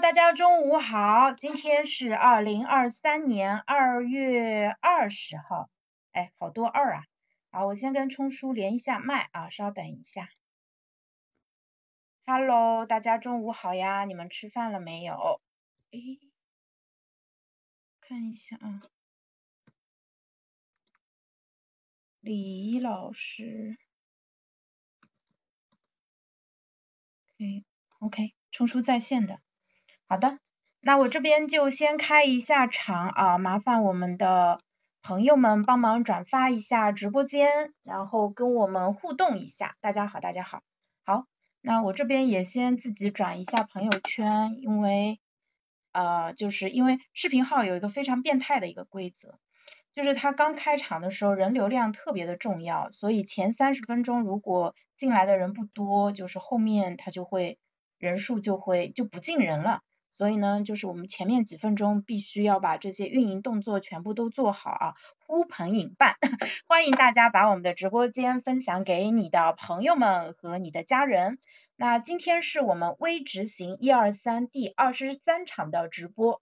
大家中午好，今天是二零二三年二月二十号，哎，好多二啊，好，我先跟冲叔连一下麦啊，稍等一下。Hello，大家中午好呀，你们吃饭了没有？诶，看一下啊，李老师，嗯，OK，冲叔在线的。好的，那我这边就先开一下场啊，麻烦我们的朋友们帮忙转发一下直播间，然后跟我们互动一下。大家好，大家好，好，那我这边也先自己转一下朋友圈，因为呃，就是因为视频号有一个非常变态的一个规则，就是它刚开场的时候人流量特别的重要，所以前三十分钟如果进来的人不多，就是后面它就会人数就会就不进人了。所以呢，就是我们前面几分钟必须要把这些运营动作全部都做好啊，呼朋引伴，欢迎大家把我们的直播间分享给你的朋友们和你的家人。那今天是我们微执行一二三第二十三场的直播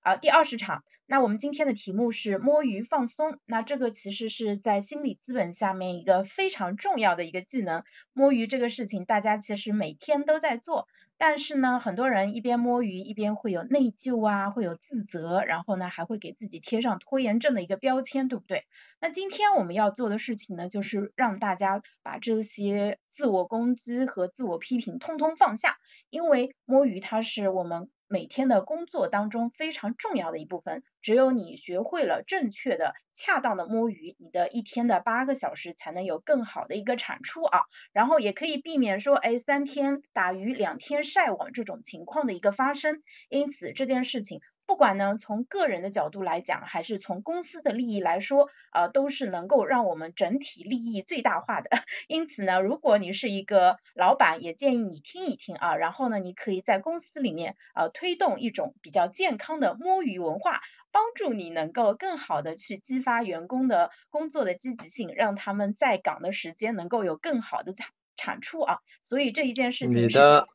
啊，第二十场。那我们今天的题目是摸鱼放松，那这个其实是在心理资本下面一个非常重要的一个技能。摸鱼这个事情，大家其实每天都在做。但是呢，很多人一边摸鱼一边会有内疚啊，会有自责，然后呢还会给自己贴上拖延症的一个标签，对不对？那今天我们要做的事情呢，就是让大家把这些自我攻击和自我批评通通放下，因为摸鱼它是我们。每天的工作当中非常重要的一部分，只有你学会了正确的、恰当的摸鱼，你的一天的八个小时才能有更好的一个产出啊。然后也可以避免说，哎，三天打鱼两天晒网这种情况的一个发生。因此这件事情。不管呢，从个人的角度来讲，还是从公司的利益来说，呃，都是能够让我们整体利益最大化的。因此呢，如果你是一个老板，也建议你听一听啊，然后呢，你可以在公司里面呃推动一种比较健康的摸鱼文化，帮助你能够更好的去激发员工的工作的积极性，让他们在岗的时间能够有更好的产产出啊。所以这一件事情，你的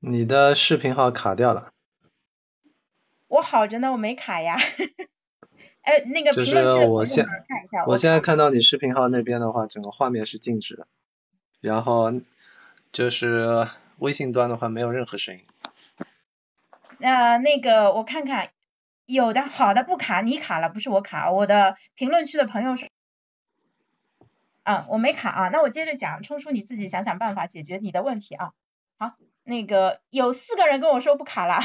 你的视频号卡掉了。我好着呢，我没卡呀。哎，那个就是我现我现在看到你视频号那边的话，整个画面是静止的，然后就是微信端的话没有任何声音。呃，那个我看看，有的好的不卡，你卡了不是我卡，我的评论区的朋友是，啊，我没卡啊，那我接着讲，冲叔你自己想想办法解决你的问题啊。好，那个有四个人跟我说不卡了。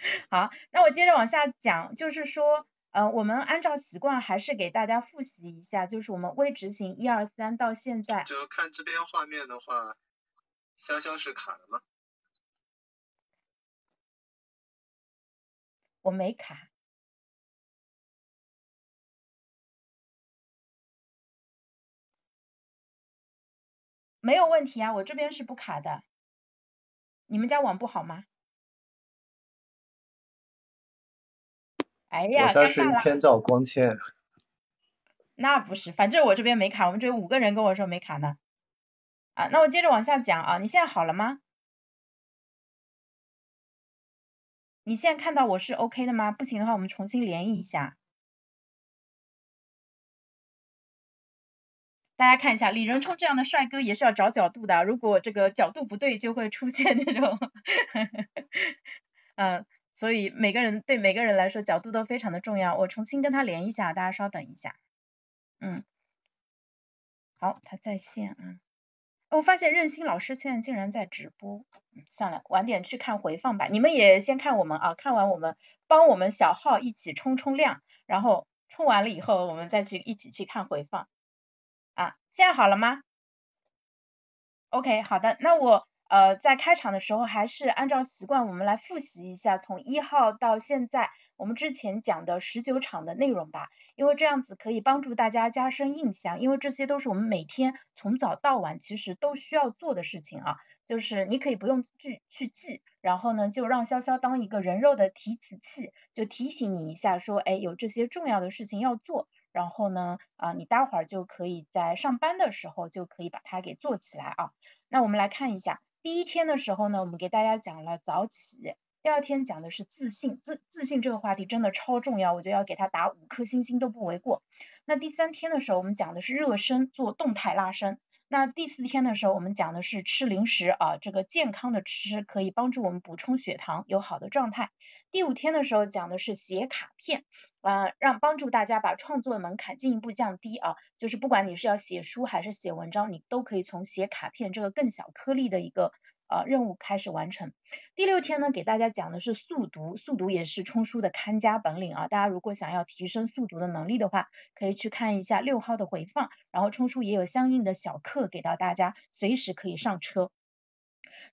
好，那我接着往下讲，就是说，呃，我们按照习惯还是给大家复习一下，就是我们未执行一二三到现在。就看这边画面的话，潇潇是卡了吗？我没卡。没有问题啊，我这边是不卡的。你们家网不好吗？哎呀，我这是一千兆光纤。那不是，反正我这边没卡，我们这有五个人跟我说没卡呢。啊，那我接着往下讲啊，你现在好了吗？你现在看到我是 OK 的吗？不行的话，我们重新连一下。大家看一下，李仁冲这样的帅哥也是要找角度的，如果这个角度不对，就会出现这种，嗯。所以每个人对每个人来说角度都非常的重要。我重新跟他连一下，大家稍等一下。嗯，好，他在线啊。我发现任鑫老师现在竟然在直播。算了，晚点去看回放吧。你们也先看我们啊，看完我们帮我们小号一起冲冲量，然后冲完了以后，我们再去一起去看回放。啊，现在好了吗？OK，好的，那我。呃，在开场的时候，还是按照习惯，我们来复习一下从一号到现在我们之前讲的十九场的内容吧，因为这样子可以帮助大家加深印象，因为这些都是我们每天从早到晚其实都需要做的事情啊，就是你可以不用去去记，然后呢，就让潇潇当一个人肉的提词器，就提醒你一下，说，哎，有这些重要的事情要做，然后呢，啊，你待会儿就可以在上班的时候就可以把它给做起来啊。那我们来看一下。第一天的时候呢，我们给大家讲了早起。第二天讲的是自信，自自信这个话题真的超重要，我觉得要给他打五颗星星都不为过。那第三天的时候，我们讲的是热身，做动态拉伸。那第四天的时候，我们讲的是吃零食啊，这个健康的吃可以帮助我们补充血糖，有好的状态。第五天的时候讲的是写卡片，啊，让帮助大家把创作的门槛进一步降低啊，就是不管你是要写书还是写文章，你都可以从写卡片这个更小颗粒的一个。呃，任务开始完成。第六天呢，给大家讲的是速读，速读也是冲书的看家本领啊。大家如果想要提升速读的能力的话，可以去看一下六号的回放，然后冲书也有相应的小课给到大家，随时可以上车。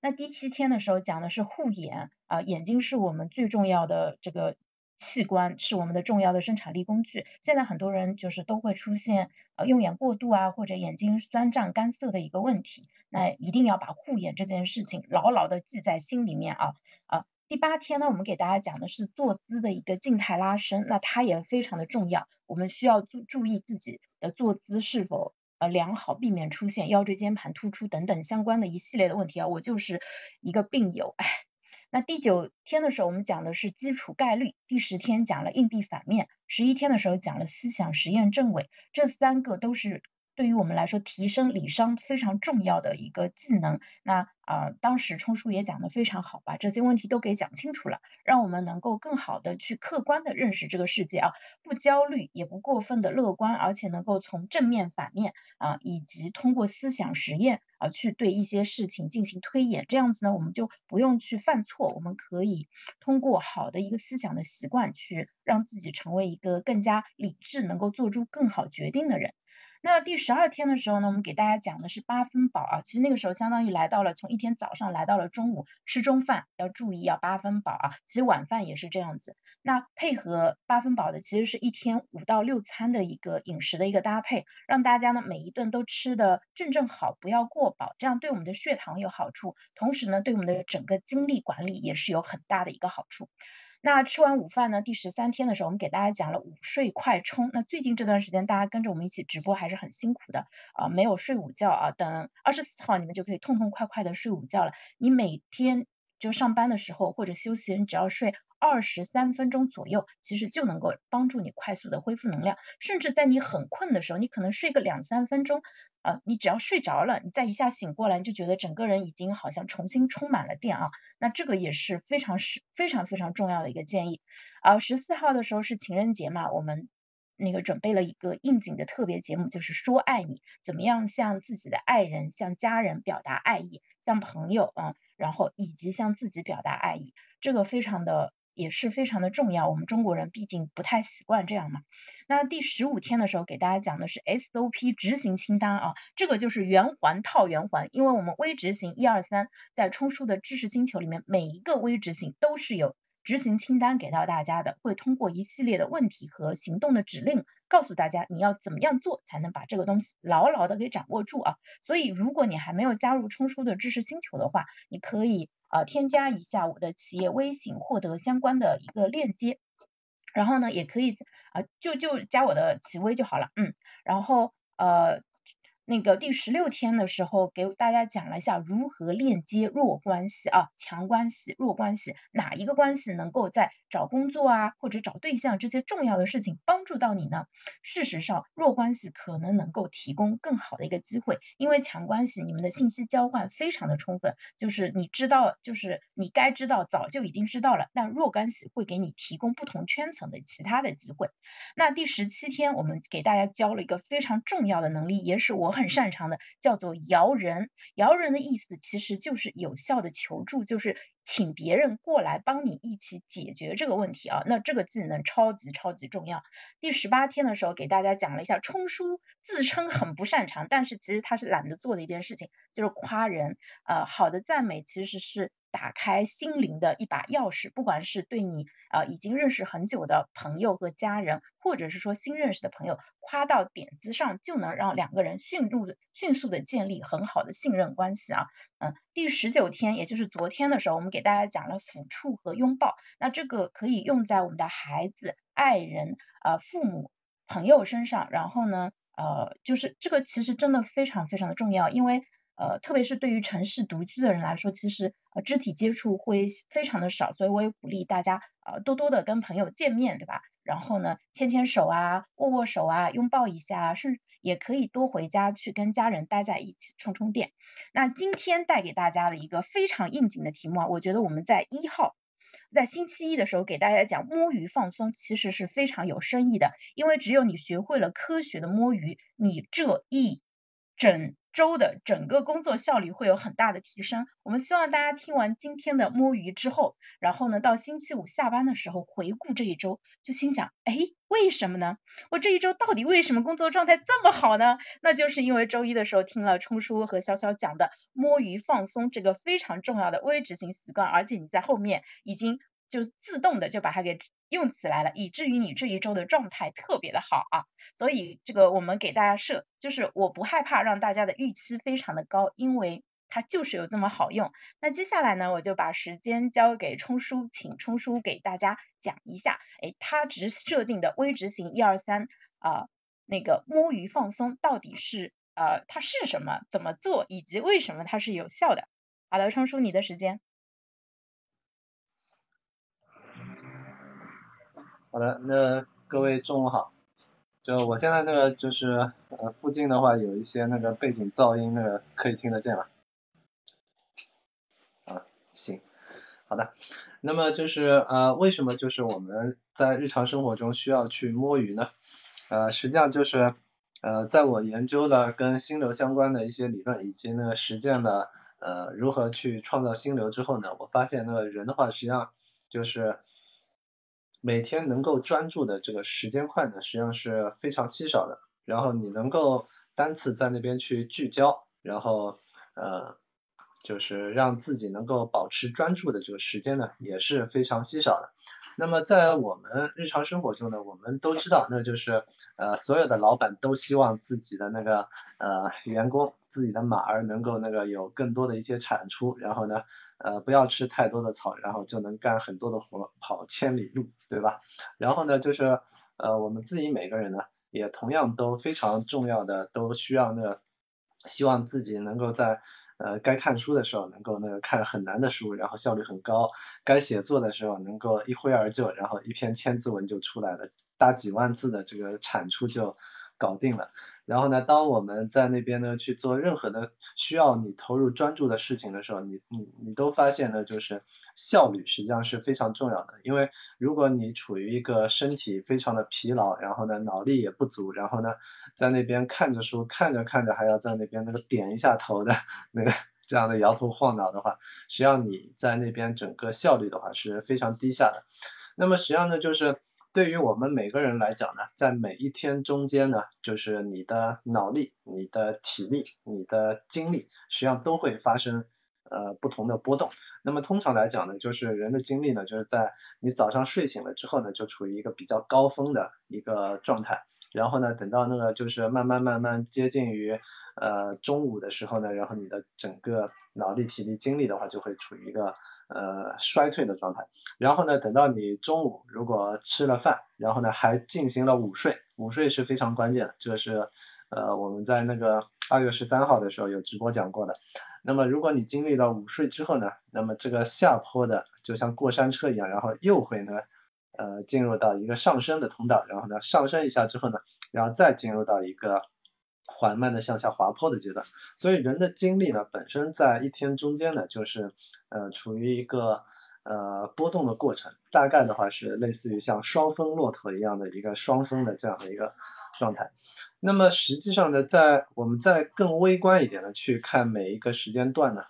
那第七天的时候讲的是护眼啊，眼睛是我们最重要的这个。器官是我们的重要的生产力工具。现在很多人就是都会出现呃用眼过度啊，或者眼睛酸胀干涩的一个问题。那一定要把护眼这件事情牢牢的记在心里面啊啊。第八天呢，我们给大家讲的是坐姿的一个静态拉伸，那它也非常的重要。我们需要注注意自己的坐姿是否呃良好，避免出现腰椎间盘突出等等相关的一系列的问题啊。我就是一个病友，哎。那第九天的时候，我们讲的是基础概率；第十天讲了硬币反面；十一天的时候讲了思想实验正伪。这三个都是。对于我们来说，提升理商非常重要的一个技能。那啊，当时冲叔也讲的非常好，把这些问题都给讲清楚了，让我们能够更好的去客观的认识这个世界啊，不焦虑，也不过分的乐观，而且能够从正面、反面啊，以及通过思想实验啊，去对一些事情进行推演。这样子呢，我们就不用去犯错，我们可以通过好的一个思想的习惯，去让自己成为一个更加理智，能够做出更好决定的人。那第十二天的时候呢，我们给大家讲的是八分饱啊，其实那个时候相当于来到了从一天早上来到了中午吃中饭，要注意要八分饱啊，其实晚饭也是这样子。那配合八分饱的，其实是一天五到六餐的一个饮食的一个搭配，让大家呢每一顿都吃的正正好，不要过饱，这样对我们的血糖有好处，同时呢对我们的整个精力管理也是有很大的一个好处。那吃完午饭呢？第十三天的时候，我们给大家讲了午睡快充。那最近这段时间，大家跟着我们一起直播还是很辛苦的啊，没有睡午觉啊。等二十四号，你们就可以痛痛快快的睡午觉了。你每天就上班的时候或者休息，你只要睡。二十三分钟左右，其实就能够帮助你快速的恢复能量，甚至在你很困的时候，你可能睡个两三分钟，呃，你只要睡着了，你再一下醒过来，你就觉得整个人已经好像重新充满了电啊，那这个也是非常是非常非常重要的一个建议。啊，十四号的时候是情人节嘛，我们那个准备了一个应景的特别节目，就是说爱你，怎么样向自己的爱人、向家人表达爱意，向朋友啊，然后以及向自己表达爱意，这个非常的。也是非常的重要，我们中国人毕竟不太习惯这样嘛。那第十五天的时候给大家讲的是 SOP 执行清单啊，这个就是圆环套圆环，因为我们微执行一二三，在冲叔的知识星球里面，每一个微执行都是有执行清单给到大家的，会通过一系列的问题和行动的指令，告诉大家你要怎么样做才能把这个东西牢牢的给掌握住啊。所以如果你还没有加入冲叔的知识星球的话，你可以。呃，添加一下我的企业微信，获得相关的一个链接，然后呢，也可以啊，就就加我的企微就好了，嗯，然后呃。那个第十六天的时候，给大家讲了一下如何链接弱关系啊，强关系、弱关系，哪一个关系能够在找工作啊或者找对象这些重要的事情帮助到你呢？事实上，弱关系可能能够提供更好的一个机会，因为强关系你们的信息交换非常的充分，就是你知道，就是你该知道早就已经知道了，但弱关系会给你提供不同圈层的其他的机会。那第十七天，我们给大家教了一个非常重要的能力，也是我。很擅长的叫做摇人，摇人的意思其实就是有效的求助，就是请别人过来帮你一起解决这个问题啊。那这个技能超级超级重要。第十八天的时候给大家讲了一下，冲叔自称很不擅长，但是其实他是懒得做的一件事情，就是夸人。呃，好的赞美其实是。打开心灵的一把钥匙，不管是对你呃已经认识很久的朋友和家人，或者是说新认识的朋友，夸到点子上就能让两个人迅速的迅速的建立很好的信任关系啊。嗯，第十九天，也就是昨天的时候，我们给给大家讲了抚触和拥抱，那这个可以用在我们的孩子、爱人、呃父母、朋友身上。然后呢，呃，就是这个其实真的非常非常的重要，因为。呃，特别是对于城市独居的人来说，其实呃肢体接触会非常的少，所以我也鼓励大家呃多多的跟朋友见面，对吧？然后呢，牵牵手啊，握握手啊，拥抱一下，甚至也可以多回家去跟家人待在一起，充充电。那今天带给大家的一个非常应景的题目啊，我觉得我们在一号，在星期一的时候给大家讲摸鱼放松，其实是非常有深意的，因为只有你学会了科学的摸鱼，你这一整。周的整个工作效率会有很大的提升。我们希望大家听完今天的摸鱼之后，然后呢，到星期五下班的时候回顾这一周，就心想，哎，为什么呢？我这一周到底为什么工作状态这么好呢？那就是因为周一的时候听了冲叔和潇潇讲的摸鱼放松这个非常重要的微执行习惯，而且你在后面已经就自动的就把它给。用起来了，以至于你这一周的状态特别的好啊，所以这个我们给大家设，就是我不害怕让大家的预期非常的高，因为它就是有这么好用。那接下来呢，我就把时间交给冲叔，请冲叔给大家讲一下，哎，他只设定的微执行一二三啊，那个摸鱼放松到底是呃它是什么，怎么做，以及为什么它是有效的。好的，冲叔你的时间。好的，那各位中午好。就我现在那个就是呃附近的话有一些那个背景噪音，那个可以听得见吗？啊，行，好的。那么就是呃为什么就是我们在日常生活中需要去摸鱼呢？呃实际上就是呃在我研究了跟心流相关的一些理论以及那个实践了呃如何去创造心流之后呢，我发现那个人的话实际上就是。每天能够专注的这个时间块呢，实际上是非常稀少的。然后你能够单次在那边去聚焦，然后呃。就是让自己能够保持专注的这个时间呢，也是非常稀少的。那么在我们日常生活中呢，我们都知道，那就是呃所有的老板都希望自己的那个呃员工，自己的马儿能够那个有更多的一些产出，然后呢呃不要吃太多的草，然后就能干很多的活，跑千里路，对吧？然后呢就是呃我们自己每个人呢，也同样都非常重要的，都需要那个希望自己能够在。呃，该看书的时候能够那个看很难的书，然后效率很高；该写作的时候能够一挥而就，然后一篇千字文就出来了，大几万字的这个产出就。搞定了，然后呢，当我们在那边呢去做任何的需要你投入专注的事情的时候，你你你都发现呢，就是效率实际上是非常重要的。因为如果你处于一个身体非常的疲劳，然后呢脑力也不足，然后呢在那边看着书看着看着还要在那边那个点一下头的那个这样的摇头晃脑的话，实际上你在那边整个效率的话是非常低下的。那么实际上呢就是。对于我们每个人来讲呢，在每一天中间呢，就是你的脑力、你的体力、你的精力，实际上都会发生呃不同的波动。那么通常来讲呢，就是人的精力呢，就是在你早上睡醒了之后呢，就处于一个比较高峰的一个状态。然后呢，等到那个就是慢慢慢慢接近于呃中午的时候呢，然后你的整个脑力、体力、精力的话，就会处于一个。呃，衰退的状态。然后呢，等到你中午如果吃了饭，然后呢还进行了午睡，午睡是非常关键的。这个是呃我们在那个二月十三号的时候有直播讲过的。那么如果你经历了午睡之后呢，那么这个下坡的就像过山车一样，然后又会呢呃进入到一个上升的通道，然后呢上升一下之后呢，然后再进入到一个。缓慢的向下滑坡的阶段，所以人的精力呢，本身在一天中间呢，就是呃处于一个呃波动的过程，大概的话是类似于像双峰骆驼一样的一个双峰的这样的一个状态。那么实际上呢，在我们在更微观一点的去看每一个时间段呢，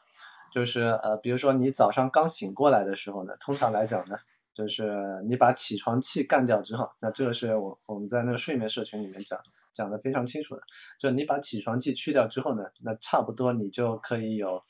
就是呃比如说你早上刚醒过来的时候呢，通常来讲呢。就是你把起床气干掉之后，那这个是我我们在那个睡眠社群里面讲讲的非常清楚的，就你把起床气去掉之后呢，那差不多你就可以有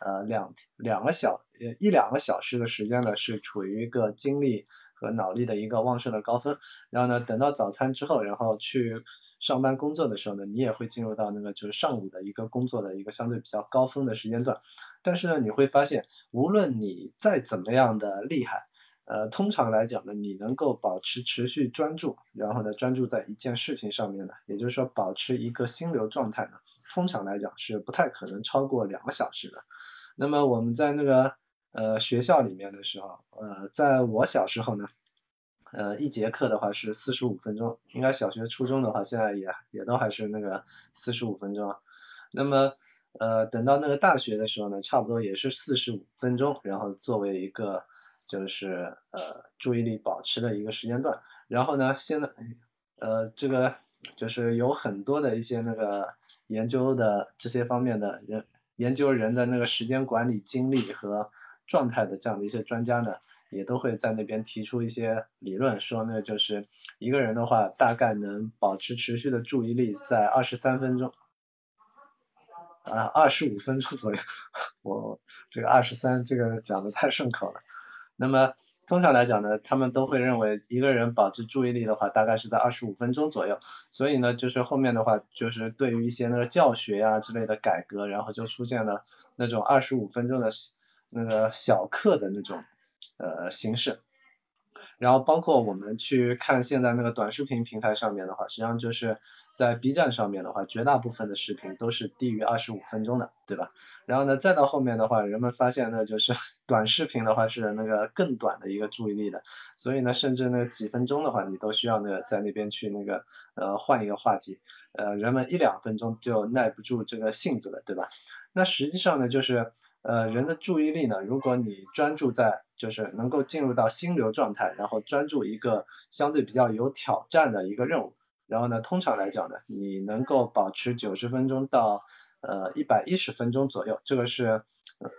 呃两两个小一两个小时的时间呢是处于一个精力和脑力的一个旺盛的高峰，然后呢等到早餐之后，然后去上班工作的时候呢，你也会进入到那个就是上午的一个工作的一个相对比较高峰的时间段，但是呢你会发现无论你再怎么样的厉害。呃，通常来讲呢，你能够保持持续专注，然后呢，专注在一件事情上面呢，也就是说保持一个心流状态呢，通常来讲是不太可能超过两个小时的。那么我们在那个呃学校里面的时候，呃，在我小时候呢，呃，一节课的话是四十五分钟，应该小学初中的话现在也也都还是那个四十五分钟。那么呃，等到那个大学的时候呢，差不多也是四十五分钟，然后作为一个就是呃注意力保持的一个时间段。然后呢，现在呃这个就是有很多的一些那个研究的这些方面的人，研究人的那个时间管理精力和状态的这样的一些专家呢，也都会在那边提出一些理论，说那就是一个人的话，大概能保持持续的注意力在二十三分钟。啊，二十五分钟左右，我这个二十三这个讲的太顺口了。那么通常来讲呢，他们都会认为一个人保持注意力的话，大概是在二十五分钟左右。所以呢，就是后面的话，就是对于一些那个教学呀之类的改革，然后就出现了那种二十五分钟的那个小课的那种呃形式。然后包括我们去看现在那个短视频平台上面的话，实际上就是在 B 站上面的话，绝大部分的视频都是低于二十五分钟的，对吧？然后呢，再到后面的话，人们发现呢，就是 短视频的话是那个更短的一个注意力的，所以呢，甚至那几分钟的话，你都需要那个在那边去那个呃换一个话题，呃，人们一两分钟就耐不住这个性子了，对吧？那实际上呢，就是呃人的注意力呢，如果你专注在就是能够进入到心流状态，然后专注一个相对比较有挑战的一个任务，然后呢，通常来讲呢，你能够保持九十分钟到呃一百一十分钟左右，这个是呃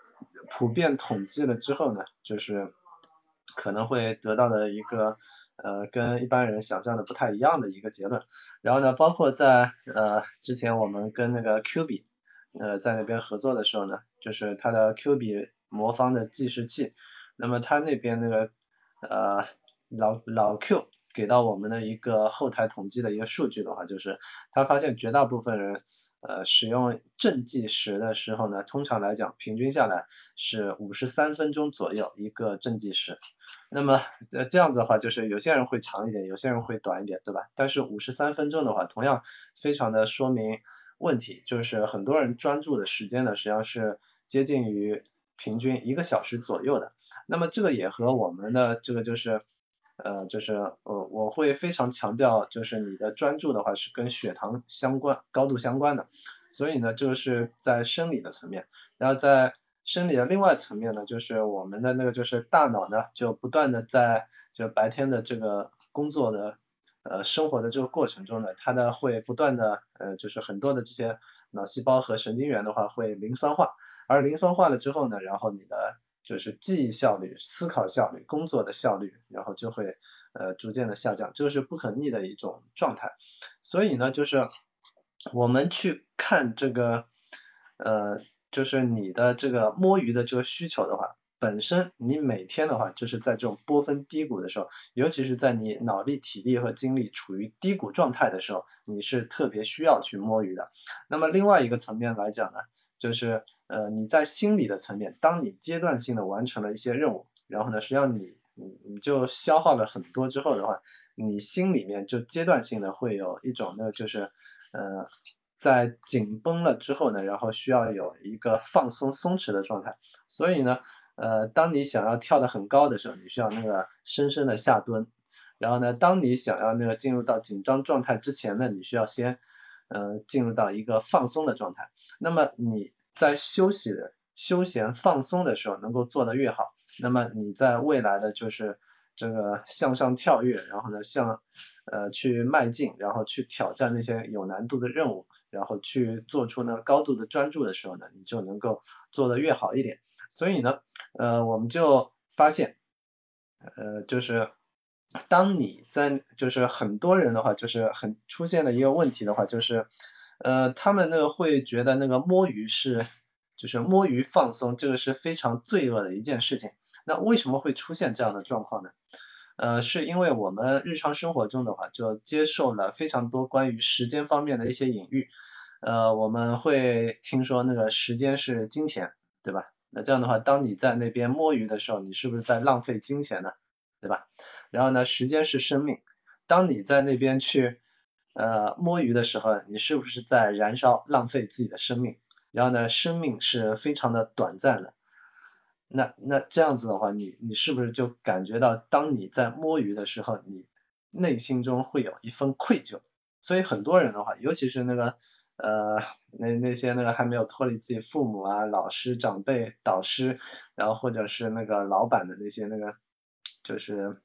普遍统计了之后呢，就是可能会得到的一个呃跟一般人想象的不太一样的一个结论。然后呢，包括在呃之前我们跟那个 Q 比。呃，在那边合作的时候呢，就是它的 Q 比魔方的计时器，那么它那边那个呃老老 Q 给到我们的一个后台统计的一个数据的话，就是他发现绝大部分人呃使用正计时的时候呢，通常来讲平均下来是五十三分钟左右一个正计时，那么呃这样子的话，就是有些人会长一点，有些人会短一点，对吧？但是五十三分钟的话，同样非常的说明。问题就是很多人专注的时间呢，实际上是接近于平均一个小时左右的。那么这个也和我们的这个就是呃就是呃我会非常强调，就是你的专注的话是跟血糖相关高度相关的。所以呢，就是在生理的层面，然后在生理的另外层面呢，就是我们的那个就是大脑呢就不断的在就白天的这个工作的。呃，生活的这个过程中呢，它呢会不断的呃，就是很多的这些脑细胞和神经元的话会磷酸化，而磷酸化了之后呢，然后你的就是记忆效率、思考效率、工作的效率，然后就会呃逐渐的下降，这个是不可逆的一种状态。所以呢，就是我们去看这个呃，就是你的这个摸鱼的这个需求的话。本身你每天的话，就是在这种波峰低谷的时候，尤其是在你脑力、体力和精力处于低谷状态的时候，你是特别需要去摸鱼的。那么另外一个层面来讲呢，就是呃你在心理的层面，当你阶段性的完成了一些任务，然后呢，实际上你你你就消耗了很多之后的话，你心里面就阶段性的会有一种呢，就是呃在紧绷了之后呢，然后需要有一个放松松弛的状态，所以呢。呃，当你想要跳得很高的时候，你需要那个深深的下蹲。然后呢，当你想要那个进入到紧张状态之前呢，你需要先呃进入到一个放松的状态。那么你在休息休闲放松的时候能够做得越好，那么你在未来的就是这个向上跳跃，然后呢向呃去迈进，然后去挑战那些有难度的任务。然后去做出呢高度的专注的时候呢，你就能够做得越好一点。所以呢，呃，我们就发现，呃，就是当你在就是很多人的话，就是很出现的一个问题的话，就是呃，他们那个会觉得那个摸鱼是就是摸鱼放松，这个是非常罪恶的一件事情。那为什么会出现这样的状况呢？呃，是因为我们日常生活中的话，就接受了非常多关于时间方面的一些隐喻。呃，我们会听说那个时间是金钱，对吧？那这样的话，当你在那边摸鱼的时候，你是不是在浪费金钱呢？对吧？然后呢，时间是生命，当你在那边去呃摸鱼的时候，你是不是在燃烧浪费自己的生命？然后呢，生命是非常的短暂的。那那这样子的话，你你是不是就感觉到，当你在摸鱼的时候，你内心中会有一份愧疚？所以很多人的话，尤其是那个呃那那些那个还没有脱离自己父母啊、老师、长辈、导师，然后或者是那个老板的那些那个，就是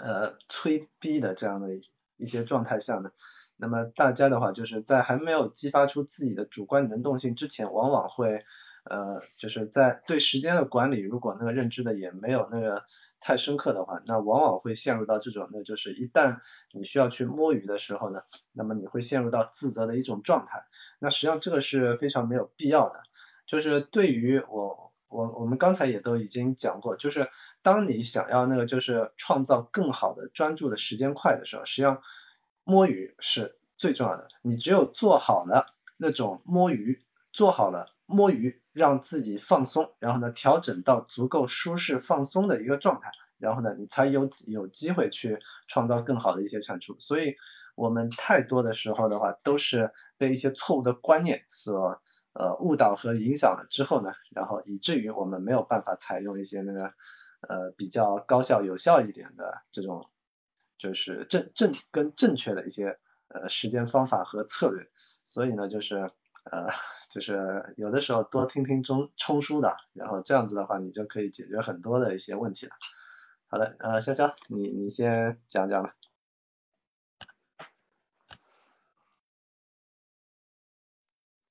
呃催逼的这样的一些状态下呢，那么大家的话就是在还没有激发出自己的主观能动性之前，往往会。呃，就是在对时间的管理，如果那个认知的也没有那个太深刻的话，那往往会陷入到这种，那就是一旦你需要去摸鱼的时候呢，那么你会陷入到自责的一种状态。那实际上这个是非常没有必要的。就是对于我，我我们刚才也都已经讲过，就是当你想要那个就是创造更好的专注的时间块的时候，实际上摸鱼是最重要的。你只有做好了那种摸鱼，做好了摸鱼。让自己放松，然后呢，调整到足够舒适放松的一个状态，然后呢，你才有有机会去创造更好的一些产出。所以，我们太多的时候的话，都是被一些错误的观念所呃误导和影响了之后呢，然后以至于我们没有办法采用一些那个呃比较高效有效一点的这种就是正正跟正确的一些呃时间方法和策略。所以呢，就是。呃，就是有的时候多听听中冲书的，然后这样子的话，你就可以解决很多的一些问题了。好的，呃，潇潇，你你先讲讲吧。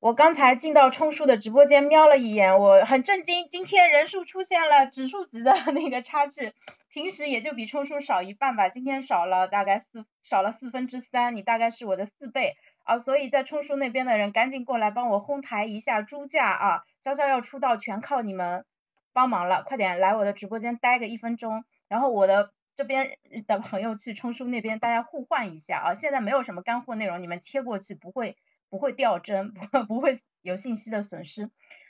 我刚才进到冲叔的直播间瞄了一眼，我很震惊，今天人数出现了指数级的 那个差距，平时也就比冲叔少一半吧，今天少了大概四少了四分之三，你大概是我的四倍。啊，所以在冲叔那边的人赶紧过来帮我哄抬一下猪价啊！潇潇要出道全靠你们帮忙了，快点来我的直播间待个一分钟，然后我的这边的朋友去冲叔那边，大家互换一下啊！现在没有什么干货内容，你们切过去不会不会掉帧，不不会有信息的损失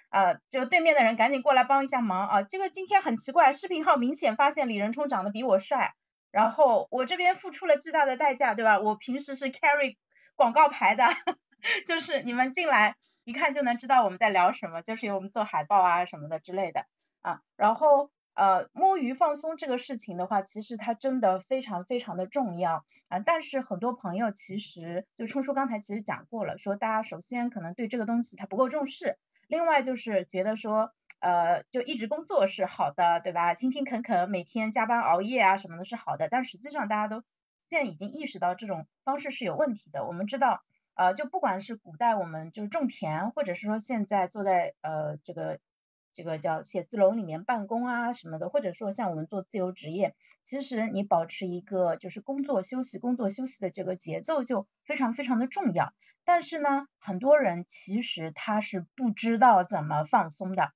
啊！就对面的人赶紧过来帮一下忙啊！这个今天很奇怪，视频号明显发现李仁冲长得比我帅，然后我这边付出了巨大的代价，对吧？我平时是 carry。广告牌的，就是你们进来一看就能知道我们在聊什么，就是有我们做海报啊什么的之类的啊。然后呃摸鱼放松这个事情的话，其实它真的非常非常的重要啊。但是很多朋友其实就冲叔刚才其实讲过了，说大家首先可能对这个东西他不够重视，另外就是觉得说呃就一直工作是好的，对吧？勤勤恳恳每天加班熬夜啊什么的是好的，但实际上大家都。现在已经意识到这种方式是有问题的。我们知道，呃，就不管是古代我们就是种田，或者是说现在坐在呃这个这个叫写字楼里面办公啊什么的，或者说像我们做自由职业，其实你保持一个就是工作休息、工作休息的这个节奏就非常非常的重要。但是呢，很多人其实他是不知道怎么放松的，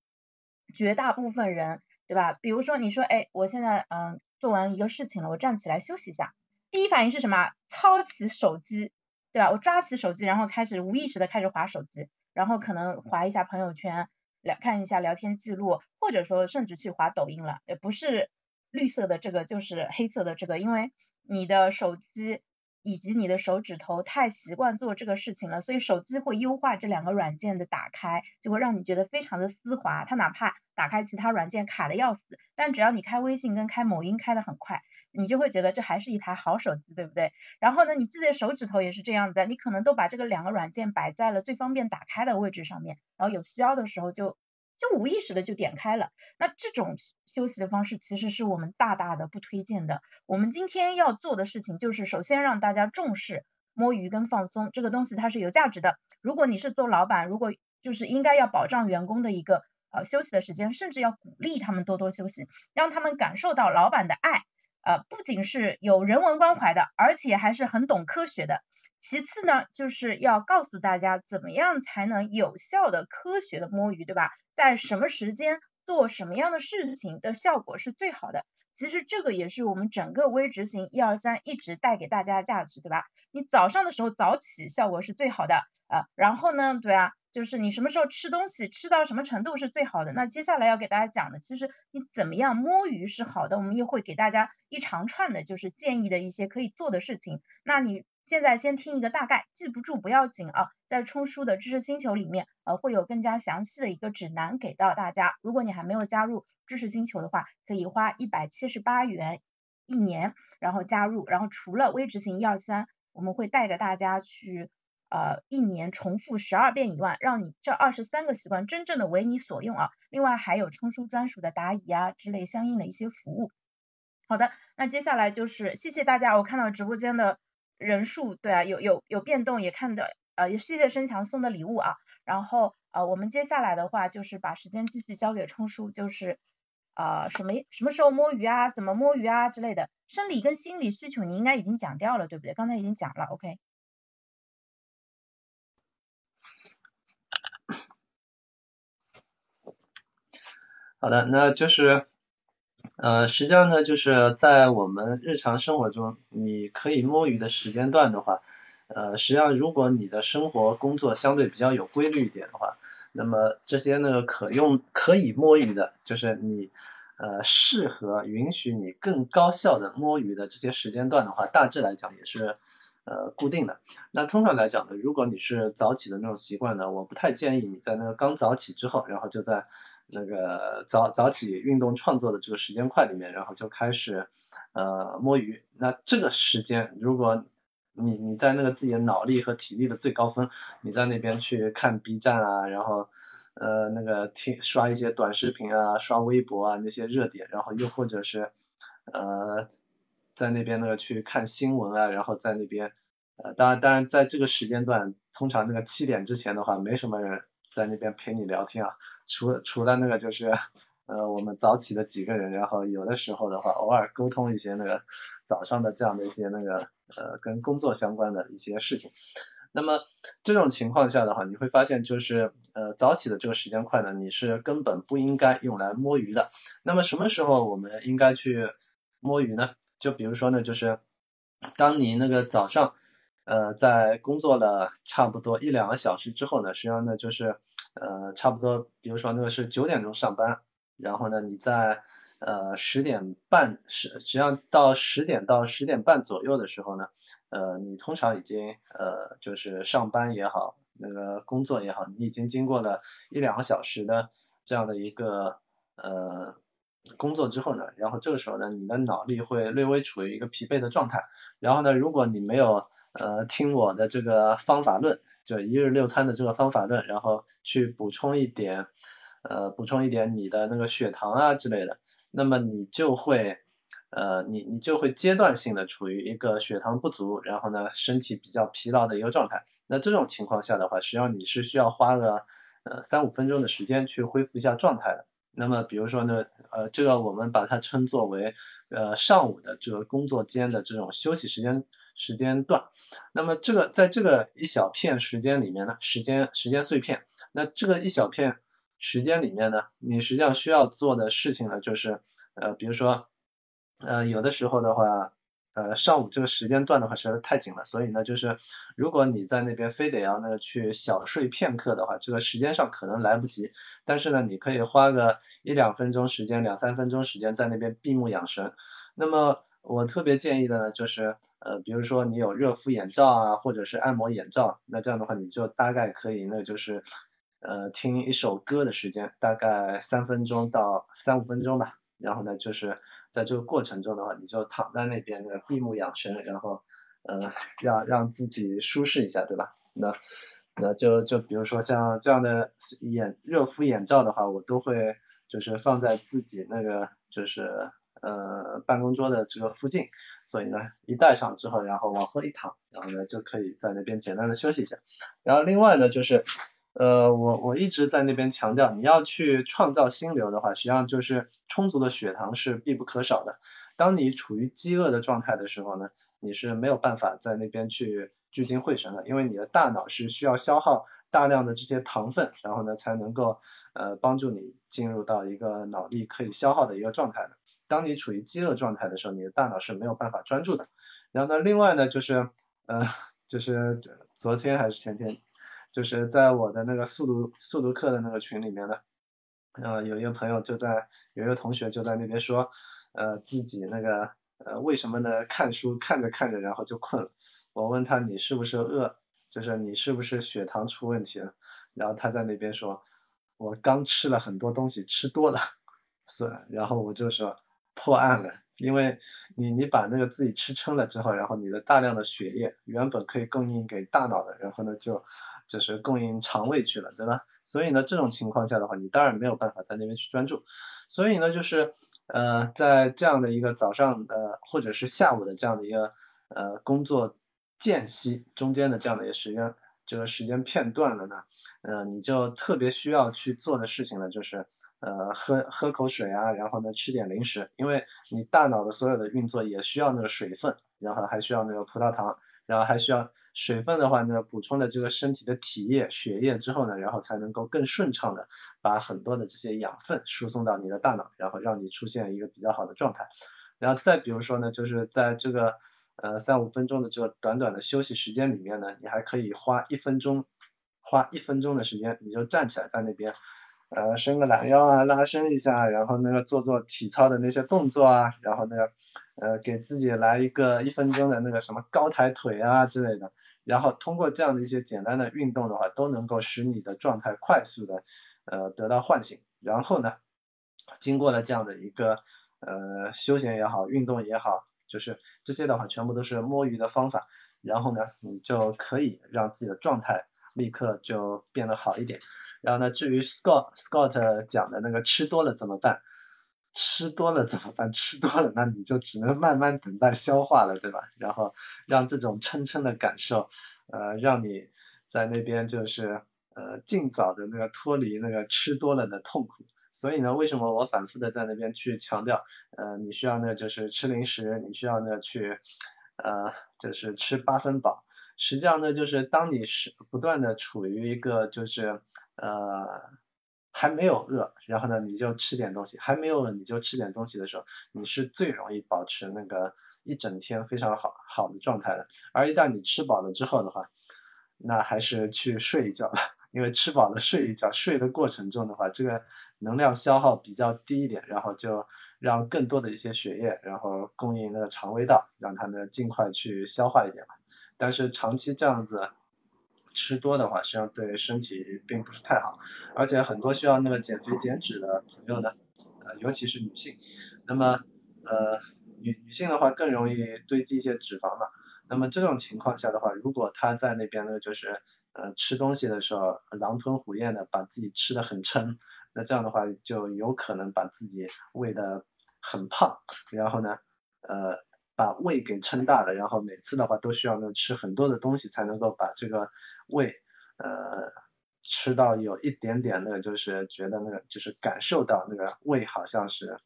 绝大部分人，对吧？比如说你说，哎，我现在嗯做完一个事情了，我站起来休息一下。第一反应是什么？操起手机，对吧？我抓起手机，然后开始无意识的开始划手机，然后可能划一下朋友圈，聊看一下聊天记录，或者说甚至去划抖音了。也不是绿色的这个，就是黑色的这个，因为你的手机以及你的手指头太习惯做这个事情了，所以手机会优化这两个软件的打开，就会让你觉得非常的丝滑。它哪怕打开其他软件卡的要死，但只要你开微信跟开某音开的很快。你就会觉得这还是一台好手机，对不对？然后呢，你自己的手指头也是这样的，你可能都把这个两个软件摆在了最方便打开的位置上面，然后有需要的时候就就无意识的就点开了。那这种休息的方式其实是我们大大的不推荐的。我们今天要做的事情就是首先让大家重视摸鱼跟放松这个东西，它是有价值的。如果你是做老板，如果就是应该要保障员工的一个呃休息的时间，甚至要鼓励他们多多休息，让他们感受到老板的爱。呃，不仅是有人文关怀的，而且还是很懂科学的。其次呢，就是要告诉大家怎么样才能有效的科学的摸鱼，对吧？在什么时间做什么样的事情的效果是最好的。其实这个也是我们整个微执行一二三一直带给大家的价值，对吧？你早上的时候早起效果是最好的啊，然后呢，对啊，就是你什么时候吃东西吃到什么程度是最好的。那接下来要给大家讲的，其实你怎么样摸鱼是好的，我们也会给大家一长串的，就是建议的一些可以做的事情。那你现在先听一个大概，记不住不要紧啊，在冲叔的知识星球里面，呃，会有更加详细的一个指南给到大家。如果你还没有加入知识星球的话，可以花一百七十八元一年，然后加入，然后除了微执行一二三，我们会带着大家去。呃，一年重复十二遍以外，让你这二十三个习惯真正的为你所用啊。另外还有冲叔专属的答疑啊之类相应的一些服务。好的，那接下来就是谢谢大家，我看到直播间的人数，对啊，有有有变动，也看到呃，也谢谢申强送的礼物啊。然后呃，我们接下来的话就是把时间继续交给冲叔，就是呃什么什么时候摸鱼啊，怎么摸鱼啊之类的，生理跟心理需求你应该已经讲掉了，对不对？刚才已经讲了，OK。好的，那就是，呃，实际上呢，就是在我们日常生活中，你可以摸鱼的时间段的话，呃，实际上如果你的生活工作相对比较有规律一点的话，那么这些呢可用可以摸鱼的，就是你呃适合允许你更高效的摸鱼的这些时间段的话，大致来讲也是呃固定的。那通常来讲呢，如果你是早起的那种习惯呢，我不太建议你在那个刚早起之后，然后就在那个早早起运动创作的这个时间块里面，然后就开始呃摸鱼。那这个时间，如果你你在那个自己的脑力和体力的最高峰，你在那边去看 B 站啊，然后呃那个听刷一些短视频啊，刷微博啊那些热点，然后又或者是呃在那边那个去看新闻啊，然后在那边呃当然当然在这个时间段，通常那个七点之前的话，没什么人。在那边陪你聊天啊，除了除了那个就是呃我们早起的几个人，然后有的时候的话偶尔沟通一些那个早上的这样的一些那个呃跟工作相关的一些事情。那么这种情况下的话，你会发现就是呃早起的这个时间块呢，你是根本不应该用来摸鱼的。那么什么时候我们应该去摸鱼呢？就比如说呢，就是当你那个早上。呃，在工作了差不多一两个小时之后呢，实际上呢就是呃差不多，比如说那个是九点钟上班，然后呢你在呃十点半十实际上到十点到十点半左右的时候呢，呃你通常已经呃就是上班也好，那个工作也好，你已经经过了一两个小时的这样的一个呃工作之后呢，然后这个时候呢你的脑力会略微处于一个疲惫的状态，然后呢如果你没有呃，听我的这个方法论，就一日六餐的这个方法论，然后去补充一点，呃，补充一点你的那个血糖啊之类的，那么你就会，呃，你你就会阶段性的处于一个血糖不足，然后呢，身体比较疲劳的一个状态。那这种情况下的话，实际上你是需要花个呃三五分钟的时间去恢复一下状态的。那么比如说呢，呃，这个我们把它称作为呃上午的这个工作间的这种休息时间时间段。那么这个在这个一小片时间里面呢，时间时间碎片，那这个一小片时间里面呢，你实际上需要做的事情呢，就是呃，比如说呃有的时候的话。呃，上午这个时间段的话实在太紧了，所以呢，就是如果你在那边非得要那个去小睡片刻的话，这个时间上可能来不及。但是呢，你可以花个一两分钟时间，两三分钟时间在那边闭目养神。那么我特别建议的呢，就是呃，比如说你有热敷眼罩啊，或者是按摩眼罩，那这样的话你就大概可以，那就是呃听一首歌的时间，大概三分钟到三五分钟吧。然后呢，就是在这个过程中的话，你就躺在那边，闭目养神，然后呃，让让自己舒适一下，对吧？那那就就比如说像这样的眼热敷眼罩的话，我都会就是放在自己那个就是呃办公桌的这个附近，所以呢，一戴上之后，然后往后一躺，然后呢就可以在那边简单的休息一下。然后另外呢就是。呃，我我一直在那边强调，你要去创造心流的话，实际上就是充足的血糖是必不可少的。当你处于饥饿的状态的时候呢，你是没有办法在那边去聚精会神的，因为你的大脑是需要消耗大量的这些糖分，然后呢才能够呃帮助你进入到一个脑力可以消耗的一个状态的。当你处于饥饿状态的时候，你的大脑是没有办法专注的。然后呢，另外呢就是呃 就是昨天还是前天。就是在我的那个速读速读课的那个群里面呢，呃，有一个朋友就在，有一个同学就在那边说，呃，自己那个呃为什么呢？看书看着看着然后就困了。我问他你是不是饿？就是你是不是血糖出问题了？然后他在那边说，我刚吃了很多东西，吃多了，是，然后我就说破案了。因为你你把那个自己吃撑了之后，然后你的大量的血液原本可以供应给大脑的，然后呢就就是供应肠胃去了，对吧？所以呢这种情况下的话，你当然没有办法在那边去专注。所以呢就是呃在这样的一个早上呃或者是下午的这样的一个呃工作间隙中间的这样的一个时间。这个时间片段了呢，呃，你就特别需要去做的事情呢，就是呃喝喝口水啊，然后呢吃点零食，因为你大脑的所有的运作也需要那个水分，然后还需要那个葡萄糖，然后还需要水分的话呢，补充的这个身体的体液、血液之后呢，然后才能够更顺畅的把很多的这些养分输送到你的大脑，然后让你出现一个比较好的状态。然后再比如说呢，就是在这个。呃，三五分钟的这个短短的休息时间里面呢，你还可以花一分钟，花一分钟的时间，你就站起来在那边，呃，伸个懒腰啊，拉伸一下，然后那个做做体操的那些动作啊，然后那个呃，给自己来一个一分钟的那个什么高抬腿啊之类的，然后通过这样的一些简单的运动的话，都能够使你的状态快速的呃得到唤醒，然后呢，经过了这样的一个呃休闲也好，运动也好。就是这些的话，全部都是摸鱼的方法，然后呢，你就可以让自己的状态立刻就变得好一点。然后呢，至于 Scott Scott 讲的那个吃多了怎么办？吃多了怎么办？吃多了那你就只能慢慢等待消化了，对吧？然后让这种撑撑的感受，呃，让你在那边就是呃尽早的那个脱离那个吃多了的痛苦。所以呢，为什么我反复的在那边去强调，呃，你需要呢就是吃零食，你需要呢去，呃，就是吃八分饱。实际上呢，就是当你是不断的处于一个就是呃还没有饿，然后呢你就吃点东西，还没有饿你就吃点东西的时候，你是最容易保持那个一整天非常好好的状态的。而一旦你吃饱了之后的话，那还是去睡一觉吧。因为吃饱了睡一觉，睡的过程中的话，这个能量消耗比较低一点，然后就让更多的一些血液，然后供应那个肠胃道，让它呢尽快去消化一点嘛。但是长期这样子吃多的话，实际上对身体并不是太好，而且很多需要那个减肥减脂的朋友呢，呃，尤其是女性，那么呃女女性的话更容易堆积一些脂肪嘛。那么这种情况下的话，如果她在那边呢，就是呃，吃东西的时候狼吞虎咽的把自己吃的很撑，那这样的话就有可能把自己喂的很胖，然后呢，呃，把胃给撑大了，然后每次的话都需要呢吃很多的东西才能够把这个胃呃吃到有一点点那个就是觉得那个就是感受到那个胃好像是。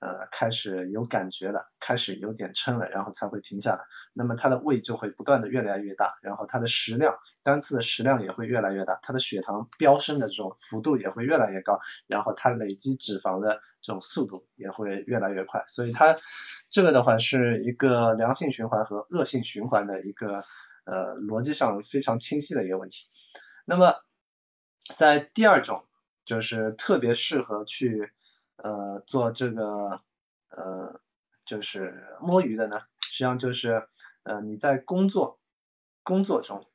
呃，开始有感觉了，开始有点撑了，然后才会停下来。那么它的胃就会不断的越来越大，然后它的食量单次的食量也会越来越大，它的血糖飙升的这种幅度也会越来越高，然后它累积脂肪的这种速度也会越来越快。所以它这个的话是一个良性循环和恶性循环的一个呃逻辑上非常清晰的一个问题。那么在第二种就是特别适合去。呃，做这个呃，就是摸鱼的呢，实际上就是呃，你在工作工作中，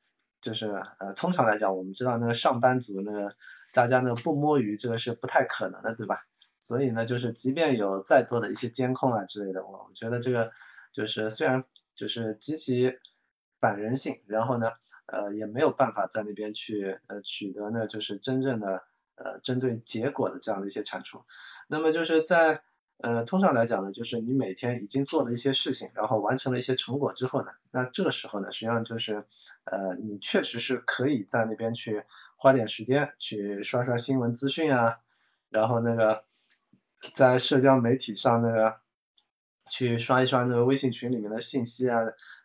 就是呃，通常来讲，我们知道那个上班族那个大家呢不摸鱼，这个是不太可能的，对吧？所以呢，就是即便有再多的一些监控啊之类的，我觉得这个就是虽然就是极其反人性，然后呢，呃，也没有办法在那边去呃取得呢，就是真正的。呃，针对结果的这样的一些产出，那么就是在呃，通常来讲呢，就是你每天已经做了一些事情，然后完成了一些成果之后呢，那这个时候呢，实际上就是呃，你确实是可以在那边去花点时间去刷刷新闻资讯啊，然后那个在社交媒体上那个去刷一刷那个微信群里面的信息啊。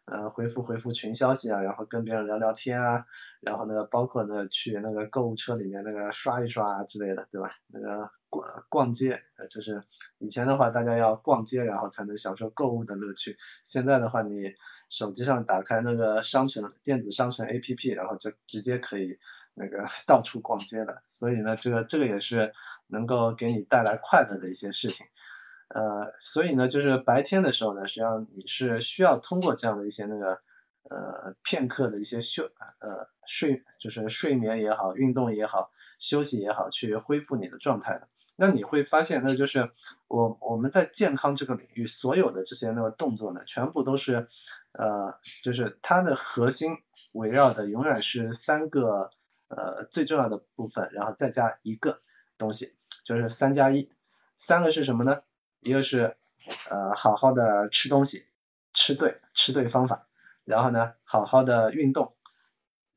呃，回复回复群消息啊，然后跟别人聊聊天啊，然后呢，包括呢去那个购物车里面那个刷一刷之类的，对吧？那个逛逛街，呃，就是以前的话大家要逛街，然后才能享受购物的乐趣。现在的话，你手机上打开那个商城电子商城 APP，然后就直接可以那个 到处逛街了，所以呢，这个这个也是能够给你带来快乐的一些事情。呃，所以呢，就是白天的时候呢，实际上你是需要通过这样的一些那个呃片刻的一些休呃睡就是睡眠也好，运动也好，休息也好，去恢复你的状态的。那你会发现，那就是我我们在健康这个领域，所有的这些那个动作呢，全部都是呃就是它的核心围绕的永远是三个呃最重要的部分，然后再加一个东西，就是三加一。三个是什么呢？一个是呃好好的吃东西，吃对吃对方法，然后呢好好的运动，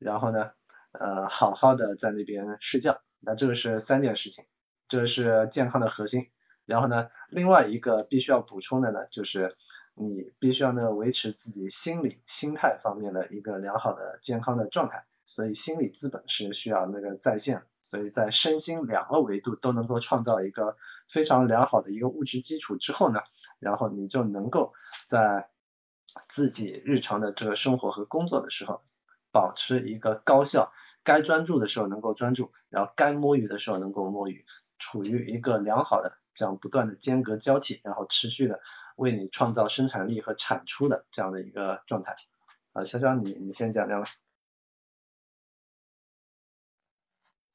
然后呢呃好好的在那边睡觉，那这个是三件事情，这个是健康的核心。然后呢另外一个必须要补充的呢，就是你必须要呢维持自己心理心态方面的一个良好的健康的状态。所以心理资本是需要那个在线，所以在身心两个维度都能够创造一个非常良好的一个物质基础之后呢，然后你就能够在自己日常的这个生活和工作的时候，保持一个高效，该专注的时候能够专注，然后该摸鱼的时候能够摸鱼，处于一个良好的这样不断的间隔交替，然后持续的为你创造生产力和产出的这样的一个状态。啊，潇潇你你先讲讲吧。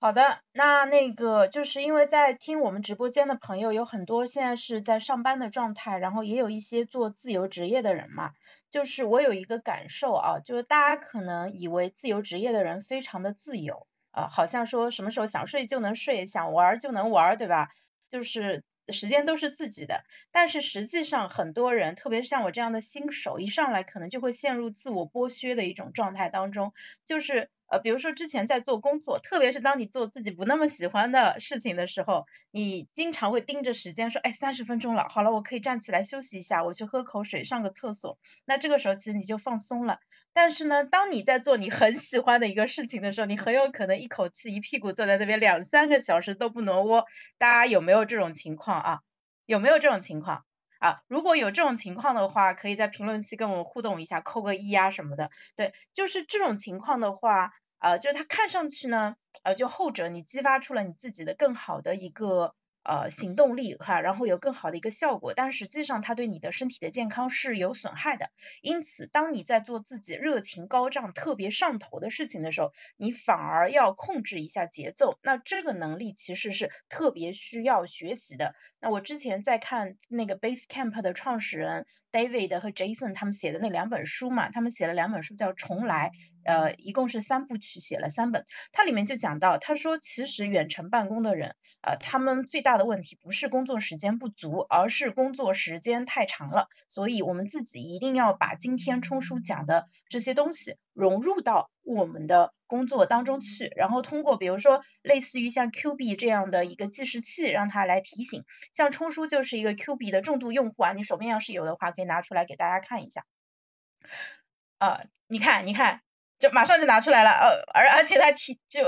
好的，那那个就是因为在听我们直播间的朋友有很多现在是在上班的状态，然后也有一些做自由职业的人嘛，就是我有一个感受啊，就是大家可能以为自由职业的人非常的自由啊，好像说什么时候想睡就能睡，想玩就能玩，对吧？就是时间都是自己的，但是实际上很多人，特别是像我这样的新手，一上来可能就会陷入自我剥削的一种状态当中，就是。呃，比如说之前在做工作，特别是当你做自己不那么喜欢的事情的时候，你经常会盯着时间说，哎，三十分钟了，好了，我可以站起来休息一下，我去喝口水，上个厕所。那这个时候其实你就放松了。但是呢，当你在做你很喜欢的一个事情的时候，你很有可能一口气一屁股坐在那边两三个小时都不挪窝。大家有没有这种情况啊？有没有这种情况？啊，如果有这种情况的话，可以在评论区跟我们互动一下，扣个一啊什么的。对，就是这种情况的话，呃，就是它看上去呢，呃，就后者你激发出了你自己的更好的一个。呃，行动力哈，然后有更好的一个效果，但实际上它对你的身体的健康是有损害的。因此，当你在做自己热情高涨、特别上头的事情的时候，你反而要控制一下节奏。那这个能力其实是特别需要学习的。那我之前在看那个 Base Camp 的创始人 David 和 Jason 他们写的那两本书嘛，他们写了两本书叫《重来》，呃，一共是三部曲，写了三本。它里面就讲到，他说其实远程办公的人，呃，他们最大的问题不是工作时间不足，而是工作时间太长了。所以，我们自己一定要把今天冲叔讲的这些东西融入到我们的工作当中去，然后通过比如说类似于像 Q B 这样的一个计时器，让它来提醒。像冲叔就是一个 Q B 的重度用户啊，你手边要是有的话，可以拿出来给大家看一下。呃，你看，你看。就马上就拿出来了，呃，而而且他提就，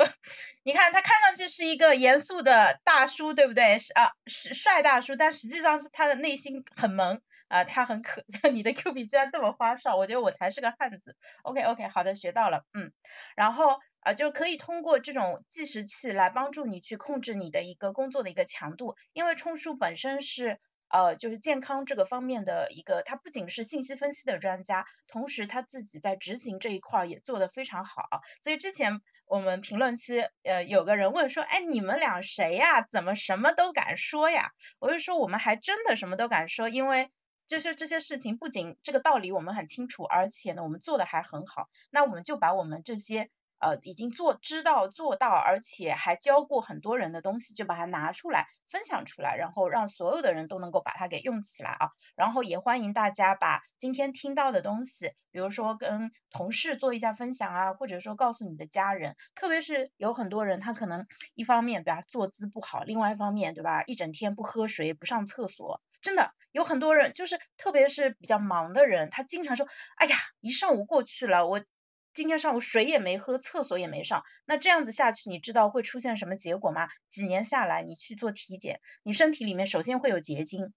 你看他看上去是一个严肃的大叔，对不对？是啊，是帅大叔，但实际上是他的内心很萌啊，他很可，你的 Q 币居然这么花哨，我觉得我才是个汉子。OK OK，好的，学到了，嗯，然后啊就可以通过这种计时器来帮助你去控制你的一个工作的一个强度，因为冲数本身是。呃，就是健康这个方面的一个，他不仅是信息分析的专家，同时他自己在执行这一块也做得非常好。所以之前我们评论区呃有个人问说，哎，你们俩谁呀？怎么什么都敢说呀？我就说我们还真的什么都敢说，因为就是这些事情不仅这个道理我们很清楚，而且呢我们做的还很好。那我们就把我们这些。呃，已经做知道做到，而且还教过很多人的东西，就把它拿出来分享出来，然后让所有的人都能够把它给用起来啊。然后也欢迎大家把今天听到的东西，比如说跟同事做一下分享啊，或者说告诉你的家人。特别是有很多人，他可能一方面对吧坐姿不好，另外一方面对吧一整天不喝水不上厕所，真的有很多人，就是特别是比较忙的人，他经常说，哎呀，一上午过去了，我。今天上午水也没喝，厕所也没上，那这样子下去，你知道会出现什么结果吗？几年下来，你去做体检，你身体里面首先会有结晶，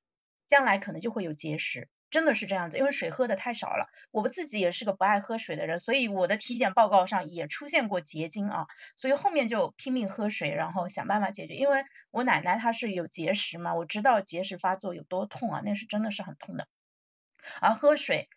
将来可能就会有结石。真的是这样子，因为水喝的太少了。我自己也是个不爱喝水的人，所以我的体检报告上也出现过结晶啊，所以后面就拼命喝水，然后想办法解决。因为我奶奶她是有结石嘛，我知道结石发作有多痛啊，那是真的是很痛的。而喝水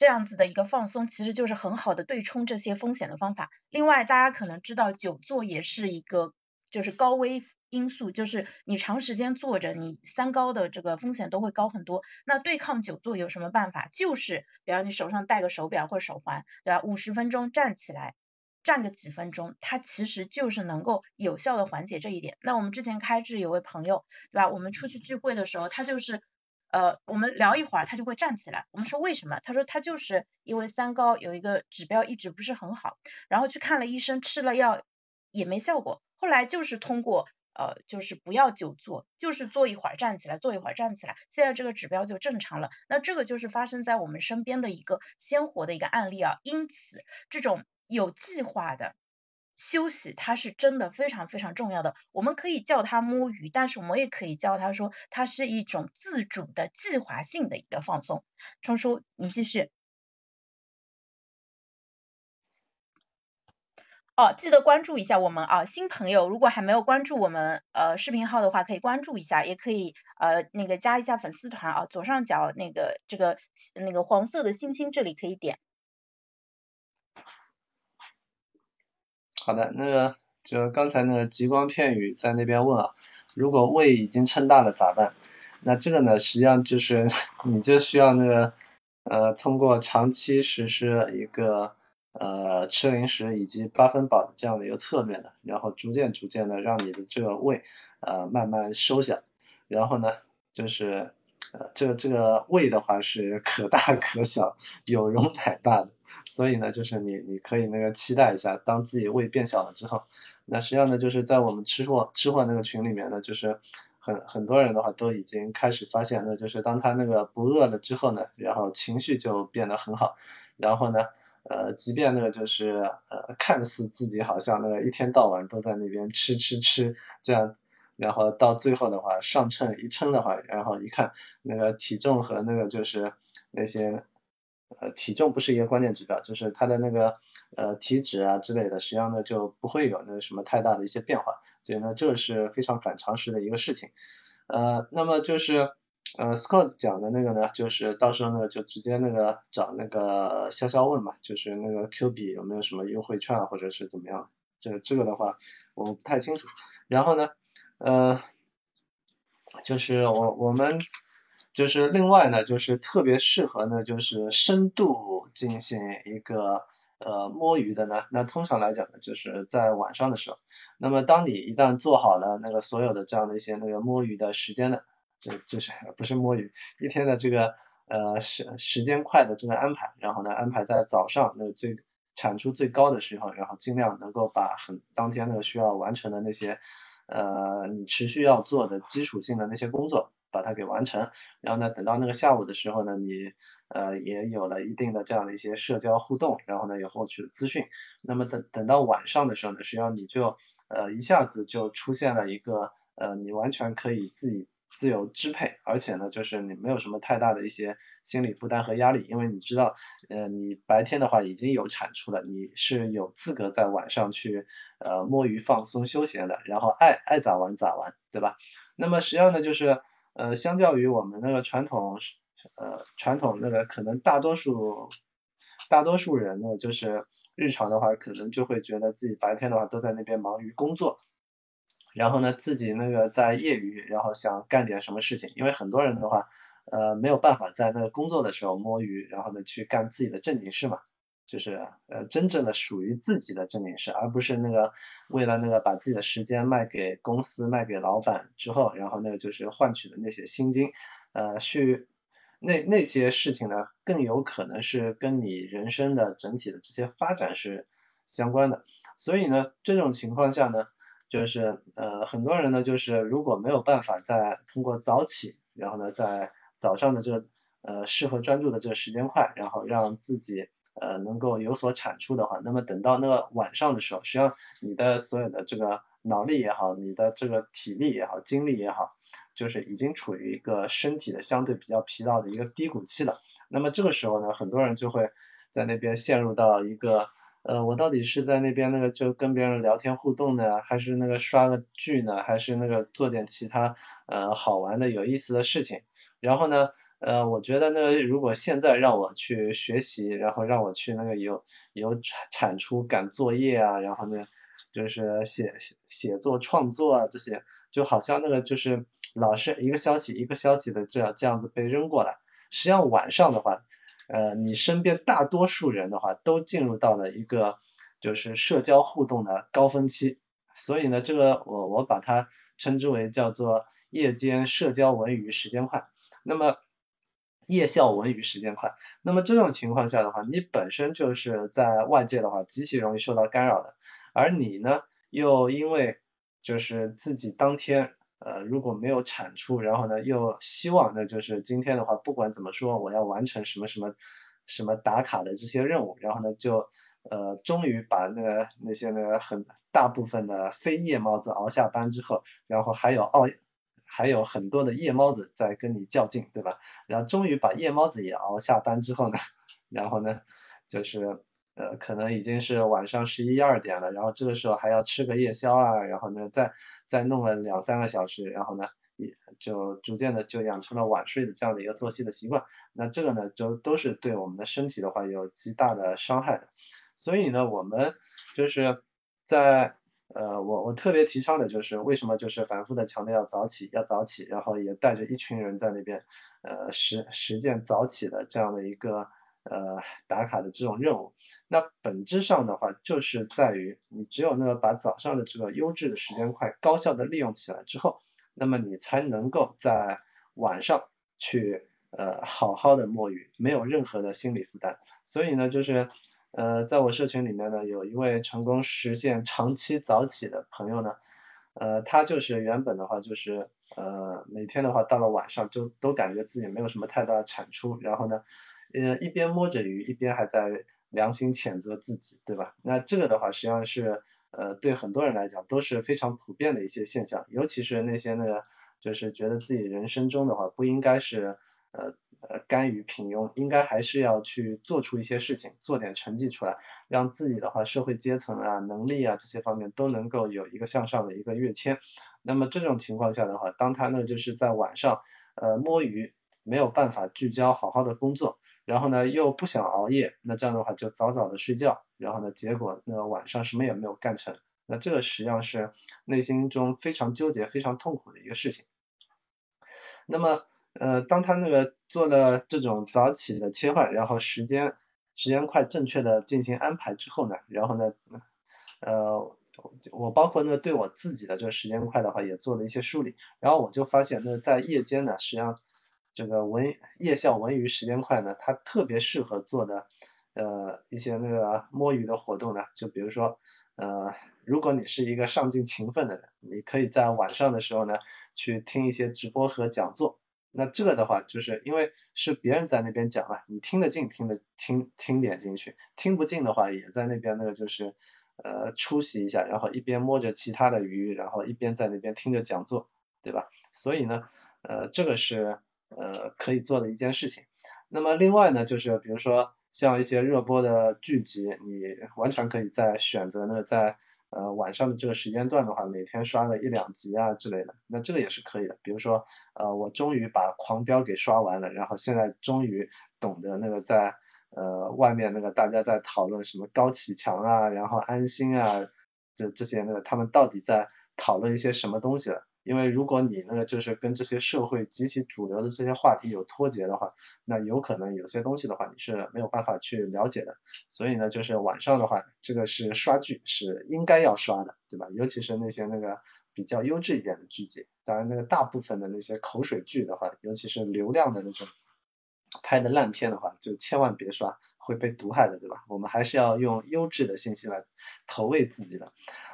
这样子的一个放松，其实就是很好的对冲这些风险的方法。另外，大家可能知道久坐也是一个就是高危。因素就是你长时间坐着，你三高的这个风险都会高很多。那对抗久坐有什么办法？就是比方你手上戴个手表或手环，对吧？五十分钟站起来，站个几分钟，它其实就是能够有效的缓解这一点。那我们之前开智有位朋友，对吧？我们出去聚会的时候，他就是呃，我们聊一会儿，他就会站起来。我们说为什么？他说他就是因为三高有一个指标一直不是很好，然后去看了医生，吃了药也没效果，后来就是通过。呃，就是不要久坐，就是坐一会儿站起来，坐一会儿站起来，现在这个指标就正常了。那这个就是发生在我们身边的一个鲜活的一个案例啊。因此，这种有计划的休息，它是真的非常非常重要的。我们可以叫它摸鱼，但是我们也可以叫它说，它是一种自主的计划性的一个放松。冲叔，你继续。哦，记得关注一下我们啊，新朋友如果还没有关注我们呃视频号的话，可以关注一下，也可以呃那个加一下粉丝团啊，左上角那个这个那个黄色的星星这里可以点。好的，那个就刚才那个极光片语在那边问啊，如果胃已经撑大了咋办？那这个呢，实际上就是 你就需要那个呃通过长期实施一个。呃，吃零食以及八分饱的这样的一个策略呢，然后逐渐逐渐的让你的这个胃呃慢慢收小，然后呢就是呃这个这个胃的话是可大可小，有容乃大的，所以呢就是你你可以那个期待一下，当自己胃变小了之后，那实际上呢就是在我们吃货吃货那个群里面呢，就是很很多人的话都已经开始发现，那就是当他那个不饿了之后呢，然后情绪就变得很好，然后呢。呃，即便那个就是呃，看似自己好像那个一天到晚都在那边吃吃吃这样，然后到最后的话上秤一称的话，然后一看那个体重和那个就是那些呃体重不是一个关键指标，就是他的那个呃体脂啊之类的，实际上呢就不会有那个什么太大的一些变化，所以呢这是非常反常识的一个事情。呃，那么就是。呃，Scott 讲的那个呢，就是到时候呢就直接那个找那个潇潇问嘛，就是那个 Q 币有没有什么优惠券啊或者是怎么样，这这个的话我不太清楚。然后呢，呃，就是我我们就是另外呢，就是特别适合呢，就是深度进行一个呃摸鱼的呢，那通常来讲呢，就是在晚上的时候。那么当你一旦做好了那个所有的这样的一些那个摸鱼的时间呢。就就是不是摸鱼，一天的这个呃时时间块的这个安排，然后呢安排在早上那最产出最高的时候，然后尽量能够把很当天那个需要完成的那些呃你持续要做的基础性的那些工作把它给完成，然后呢等到那个下午的时候呢，你呃也有了一定的这样的一些社交互动，然后呢有获取资讯，那么等等到晚上的时候呢，实际上你就呃一下子就出现了一个呃你完全可以自己。自由支配，而且呢，就是你没有什么太大的一些心理负担和压力，因为你知道，呃，你白天的话已经有产出了，你是有资格在晚上去呃摸鱼放松休闲的，然后爱爱咋玩咋玩，对吧？那么实际上呢，就是呃，相较于我们那个传统呃传统那个可能大多数大多数人呢，就是日常的话，可能就会觉得自己白天的话都在那边忙于工作。然后呢，自己那个在业余，然后想干点什么事情，因为很多人的话，呃，没有办法在那个工作的时候摸鱼，然后呢去干自己的正经事嘛，就是呃真正的属于自己的正经事，而不是那个为了那个把自己的时间卖给公司、卖给老板之后，然后那个就是换取的那些薪金，呃，去那那些事情呢，更有可能是跟你人生的整体的这些发展是相关的，所以呢，这种情况下呢。就是呃很多人呢，就是如果没有办法在通过早起，然后呢在早上的这个呃适合专注的这个时间块，然后让自己呃能够有所产出的话，那么等到那个晚上的时候，实际上你的所有的这个脑力也好，你的这个体力也好，精力也好，就是已经处于一个身体的相对比较疲劳的一个低谷期了。那么这个时候呢，很多人就会在那边陷入到一个，呃，我到底是在那边那个就跟别人聊天互动呢，还是那个刷个剧呢，还是那个做点其他呃好玩的有意思的事情？然后呢，呃，我觉得呢，如果现在让我去学习，然后让我去那个有有产产出赶作业啊，然后呢。就是写写作创作啊这些，就好像那个就是老是一个消息一个消息的这样这样子被扔过来。实际上晚上的话，呃，你身边大多数人的话都进入到了一个就是社交互动的高峰期，所以呢，这个我我把它称之为叫做夜间社交文娱时间快。那么夜校文娱时间快，那么这种情况下的话，你本身就是在外界的话极其容易受到干扰的。而你呢，又因为就是自己当天呃如果没有产出，然后呢又希望呢就是今天的话不管怎么说我要完成什么什么什么打卡的这些任务，然后呢就呃终于把那个那些那个很大部分的非夜猫子熬下班之后，然后还有熬还有很多的夜猫子在跟你较劲，对吧？然后终于把夜猫子也熬下班之后呢，然后呢就是。呃，可能已经是晚上十一二点了，然后这个时候还要吃个夜宵啊，然后呢，再再弄了两三个小时，然后呢，也就逐渐的就养成了晚睡的这样的一个作息的习惯。那这个呢，就都是对我们的身体的话有极大的伤害的。所以呢，我们就是在呃，我我特别提倡的就是为什么就是反复的强调要早起，要早起，然后也带着一群人在那边呃实实践早起的这样的一个。呃，打卡的这种任务，那本质上的话，就是在于你只有那个把早上的这个优质的时间块高效的利用起来之后，那么你才能够在晚上去呃好好的摸鱼，没有任何的心理负担。所以呢，就是呃在我社群里面呢，有一位成功实现长期早起的朋友呢，呃他就是原本的话就是呃每天的话到了晚上就都感觉自己没有什么太大的产出，然后呢。呃，一边摸着鱼，一边还在良心谴责自己，对吧？那这个的话，实际上是呃，对很多人来讲都是非常普遍的一些现象，尤其是那些那个，就是觉得自己人生中的话不应该是呃呃甘于平庸，应该还是要去做出一些事情，做点成绩出来，让自己的话社会阶层啊、能力啊这些方面都能够有一个向上的一个跃迁。那么这种情况下的话，当他呢就是在晚上呃摸鱼，没有办法聚焦好好的工作。然后呢，又不想熬夜，那这样的话就早早的睡觉，然后呢，结果那晚上什么也没有干成，那这个实际上是内心中非常纠结、非常痛苦的一个事情。那么，呃，当他那个做了这种早起的切换，然后时间时间块正确的进行安排之后呢，然后呢，呃，我包括呢对我自己的这个时间块的话，也做了一些梳理，然后我就发现，那在夜间呢，实际上。这个文夜校文娱时间块呢，它特别适合做的呃一些那个摸鱼的活动呢，就比如说呃如果你是一个上进勤奋的人，你可以在晚上的时候呢去听一些直播和讲座。那这个的话，就是因为是别人在那边讲嘛，你听得进，听得听听点进去，听不进的话，也在那边那个就是呃出席一下，然后一边摸着其他的鱼，然后一边在那边听着讲座，对吧？所以呢，呃这个是。呃，可以做的一件事情。那么另外呢，就是比如说像一些热播的剧集，你完全可以在选择那个在呃晚上的这个时间段的话，每天刷个一两集啊之类的，那这个也是可以的。比如说呃，我终于把狂飙给刷完了，然后现在终于懂得那个在呃外面那个大家在讨论什么高启强啊，然后安心啊，这这些那个他们到底在讨论一些什么东西了。因为如果你那个就是跟这些社会极其主流的这些话题有脱节的话，那有可能有些东西的话你是没有办法去了解的。所以呢，就是晚上的话，这个是刷剧是应该要刷的，对吧？尤其是那些那个比较优质一点的剧集。当然，那个大部分的那些口水剧的话，尤其是流量的那种拍的烂片的话，就千万别刷，会被毒害的，对吧？我们还是要用优质的信息来投喂自己的。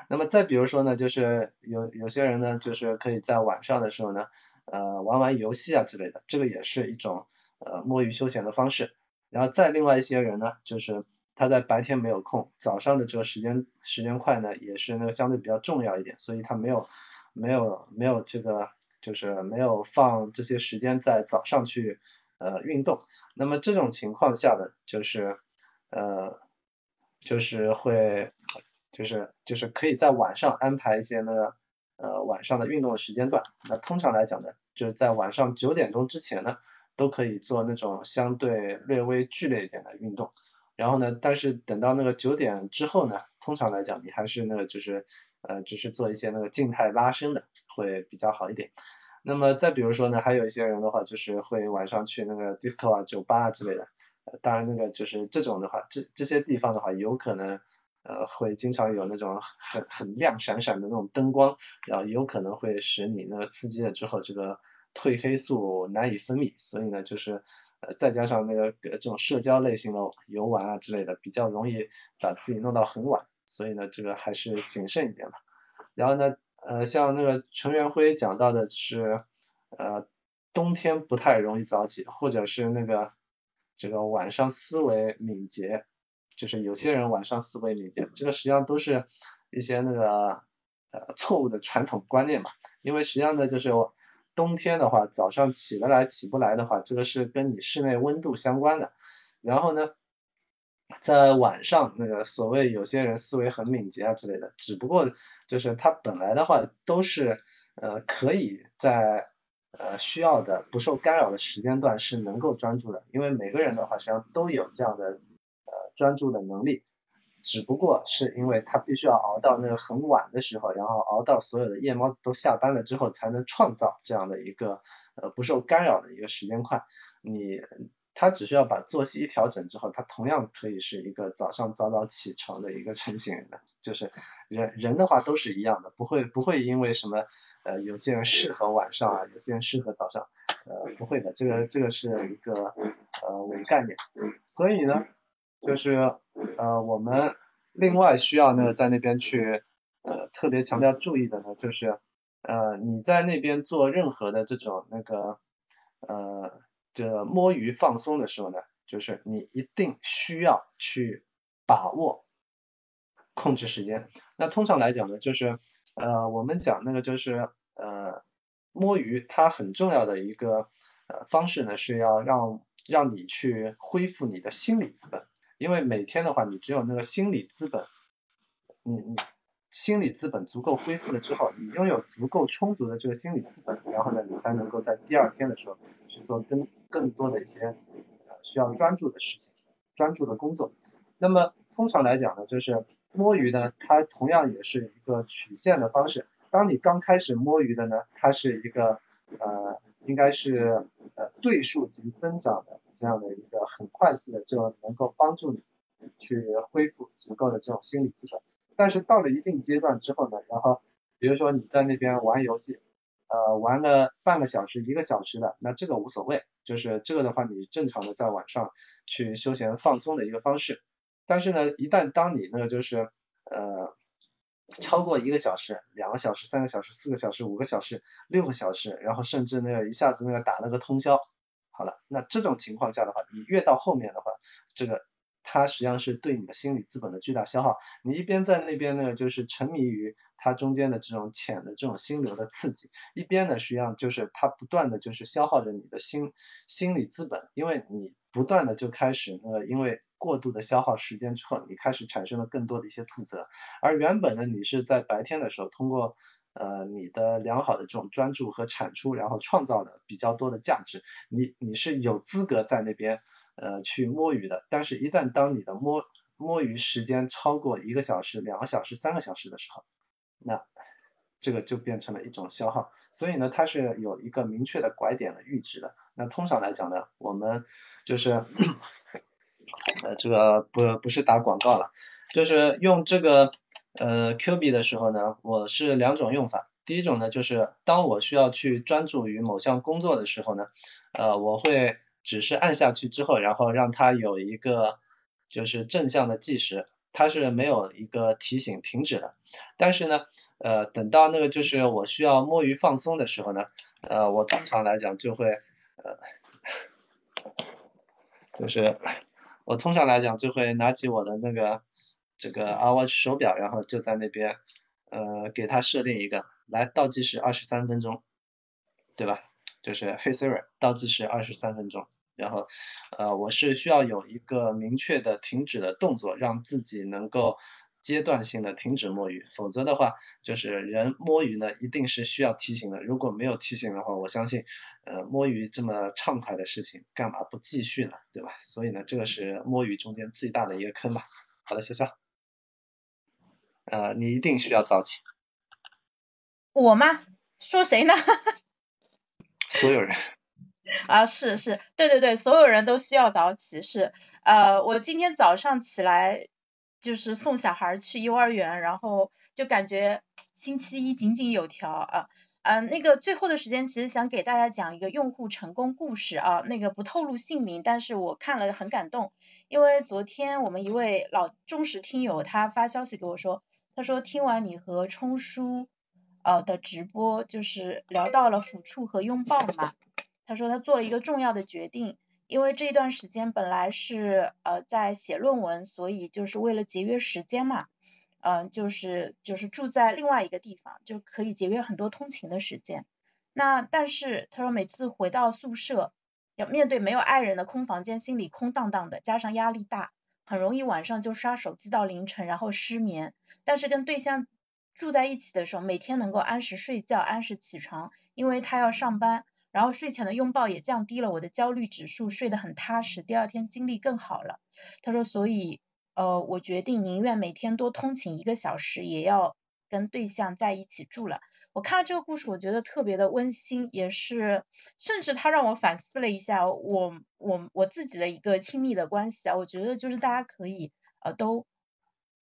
那么再比如说呢，就是有有些人呢，就是可以在晚上的时候呢，呃，玩玩游戏啊之类的，这个也是一种呃摸鱼休闲的方式。然后再另外一些人呢，就是他在白天没有空，早上的这个时间时间块呢，也是那个相对比较重要一点，所以他没有没有没有这个。就是没有放这些时间在早上去呃运动。那么这种情况下的就是呃就是会就是就是可以在晚上安排一些那个呃晚上的运动时间段。那通常来讲呢，就是在晚上九点钟之前呢，都可以做那种相对略微剧烈一点的运动。然后呢，但是等到那个九点之后呢，通常来讲你还是那个就是呃，只是做一些那个静态拉伸的会比较好一点。那么再比如说呢，还有一些人的话就是会晚上去那个 disco 啊、酒吧啊之类的。呃，当然那个就是这种的话，这这些地方的话，有可能呃会经常有那种很很亮闪闪的那种灯光，然后有可能会使你那个刺激了之后，这个褪黑素难以分泌，所以呢就是。呃，再加上那个这种社交类型的游玩啊之类的，比较容易把自己弄到很晚，所以呢，这个还是谨慎一点吧。然后呢，呃，像那个陈元辉讲到的是，呃，冬天不太容易早起，或者是那个这个晚上思维敏捷，就是有些人晚上思维敏捷，这个实际上都是一些那个呃错误的传统观念嘛，因为实际上呢，就是。冬天的话，早上起得来起不来的话，这个是跟你室内温度相关的。然后呢，在晚上那个所谓有些人思维很敏捷啊之类的，只不过就是他本来的话都是呃可以在呃需要的不受干扰的时间段是能够专注的，因为每个人的话实际上都有这样的呃专注的能力。只不过是因为他必须要熬到那个很晚的时候，然后熬到所有的夜猫子都下班了之后，才能创造这样的一个呃不受干扰的一个时间块。你他只需要把作息一调整之后，他同样可以是一个早上早早起床的一个成型人的。就是人人的话都是一样的，不会不会因为什么呃有些人适合晚上啊，有些人适合早上，呃不会的，这个这个是一个呃伪概念。所以呢。就是呃我们另外需要呢在那边去呃特别强调注意的呢，就是呃你在那边做任何的这种那个呃这摸鱼放松的时候呢，就是你一定需要去把握控制时间。那通常来讲呢，就是呃我们讲那个就是呃摸鱼它很重要的一个呃方式呢，是要让让你去恢复你的心理资本。因为每天的话，你只有那个心理资本，你你心理资本足够恢复了之后，你拥有足够充足的这个心理资本，然后呢，你才能够在第二天的时候去做更更多的一些呃需要专注的事情，专注的工作。那么通常来讲呢，就是摸鱼呢，它同样也是一个曲线的方式。当你刚开始摸鱼的呢，它是一个呃。应该是呃对数级增长的这样的一个很快速的，就能够帮助你去恢复足够的这种心理资本。但是到了一定阶段之后呢，然后比如说你在那边玩游戏，呃玩了半个小时、一个小时的，那这个无所谓，就是这个的话你正常的在晚上去休闲放松的一个方式。但是呢，一旦当你那个就是呃。超过一个小时、两个小时、三个小时、四个小时、五个小时、六个小时，然后甚至那个一下子那个打了个通宵，好了，那这种情况下的话，你越到后面的话，这个它实际上是对你的心理资本的巨大消耗。你一边在那边呢，就是沉迷于它中间的这种浅的这种心流的刺激，一边呢，实际上就是它不断的就是消耗着你的心心理资本，因为你。不断的就开始，呃，因为过度的消耗时间之后，你开始产生了更多的一些自责，而原本呢，你是在白天的时候通过呃你的良好的这种专注和产出，然后创造了比较多的价值，你你是有资格在那边呃去摸鱼的，但是一旦当你的摸摸鱼时间超过一个小时、两个小时、三个小时的时候，那这个就变成了一种消耗，所以呢，它是有一个明确的拐点的阈值的。那通常来讲呢，我们就是呃这个不不是打广告了，就是用这个呃 Q 币的时候呢，我是两种用法。第一种呢，就是当我需要去专注于某项工作的时候呢，呃我会只是按下去之后，然后让它有一个就是正向的计时，它是没有一个提醒停止的。但是呢，呃等到那个就是我需要摸鱼放松的时候呢，呃我通常来讲就会。呃，就是我通常来讲就会拿起我的那个这个 iWatch 手表，然后就在那边呃给它设定一个来倒计时二十三分钟，对吧？就是 Hey Siri 倒计时二十三分钟，然后呃我是需要有一个明确的停止的动作，让自己能够阶段性的停止摸鱼，否则的话就是人摸鱼呢一定是需要提醒的，如果没有提醒的话，我相信呃摸鱼这么畅快的事情干嘛不继续呢，对吧？所以呢这个是摸鱼中间最大的一个坑吧。好的，潇潇，呃你一定需要早起。我吗？说谁呢？所有人啊，是是，对对对，所有人都需要早起。是，呃，我今天早上起来就是送小孩去幼儿园，然后就感觉星期一井井有条啊。嗯，那个最后的时间其实想给大家讲一个用户成功故事啊，那个不透露姓名，但是我看了很感动，因为昨天我们一位老忠实听友他发消息给我说，他说听完你和冲叔。呃的直播就是聊到了抚触和拥抱嘛，他说他做了一个重要的决定，因为这一段时间本来是呃在写论文，所以就是为了节约时间嘛，嗯就是就是住在另外一个地方，就可以节约很多通勤的时间。那但是他说每次回到宿舍，要面对没有爱人的空房间，心里空荡荡的，加上压力大，很容易晚上就刷手机到凌晨，然后失眠。但是跟对象。住在一起的时候，每天能够按时睡觉、按时起床，因为他要上班，然后睡前的拥抱也降低了我的焦虑指数，睡得很踏实，第二天精力更好了。他说，所以呃，我决定宁愿每天多通勤一个小时，也要跟对象在一起住了。我看到这个故事，我觉得特别的温馨，也是，甚至他让我反思了一下我我我自己的一个亲密的关系啊。我觉得就是大家可以呃都。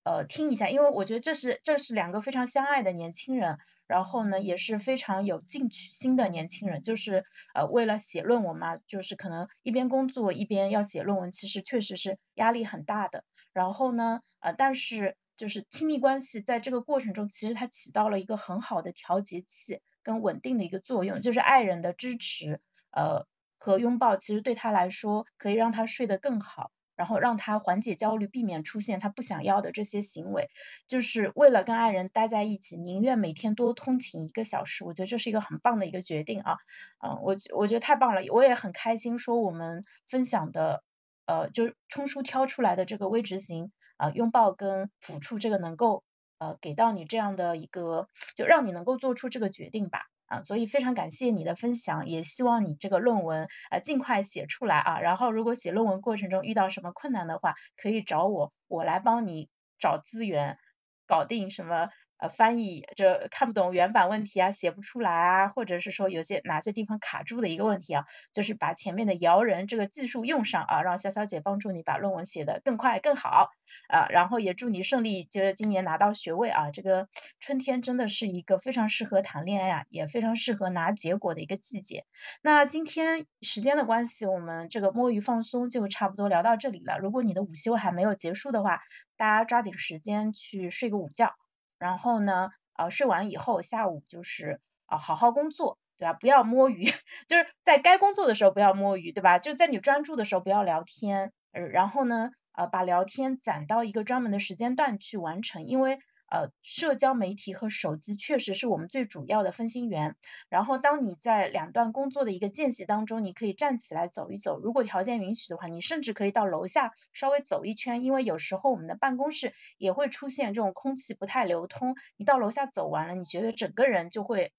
呃，听一下，因为我觉得这是这是两个非常相爱的年轻人，然后呢也是非常有进取心的年轻人，就是呃为了写论文嘛，就是可能一边工作一边要写论文，其实确实是压力很大的。然后呢，呃，但是就是亲密关系在这个过程中，其实它起到了一个很好的调节器跟稳定的一个作用，就是爱人的支持，呃和拥抱，其实对他来说可以让他睡得更好。然后让他缓解焦虑，避免出现他不想要的这些行为，就是为了跟爱人待在一起，宁愿每天多通勤一个小时。我觉得这是一个很棒的一个决定啊，嗯，我我觉得太棒了，我也很开心说我们分享的，呃，就是冲叔挑出来的这个微执行啊，拥抱跟抚触这个能够呃给到你这样的一个，就让你能够做出这个决定吧。啊，所以非常感谢你的分享，也希望你这个论文呃尽快写出来啊。然后如果写论文过程中遇到什么困难的话，可以找我，我来帮你找资源，搞定什么。呃，翻译这看不懂原版问题啊，写不出来啊，或者是说有些哪些地方卡住的一个问题啊，就是把前面的摇人这个技术用上啊，让潇潇姐帮助你把论文写得更快更好啊，然后也祝你顺利，就是今年拿到学位啊。这个春天真的是一个非常适合谈恋爱啊，也非常适合拿结果的一个季节。那今天时间的关系，我们这个摸鱼放松就差不多聊到这里了。如果你的午休还没有结束的话，大家抓紧时间去睡个午觉。然后呢，呃，睡完以后，下午就是啊，好好工作，对吧？不要摸鱼，就是在该工作的时候不要摸鱼，对吧？就在你专注的时候不要聊天，呃，然后呢，呃，把聊天攒到一个专门的时间段去完成，因为。呃，社交媒体和手机确实是我们最主要的分心源。然后，当你在两段工作的一个间隙当中，你可以站起来走一走。如果条件允许的话，你甚至可以到楼下稍微走一圈，因为有时候我们的办公室也会出现这种空气不太流通。你到楼下走完了，你觉得整个人就会。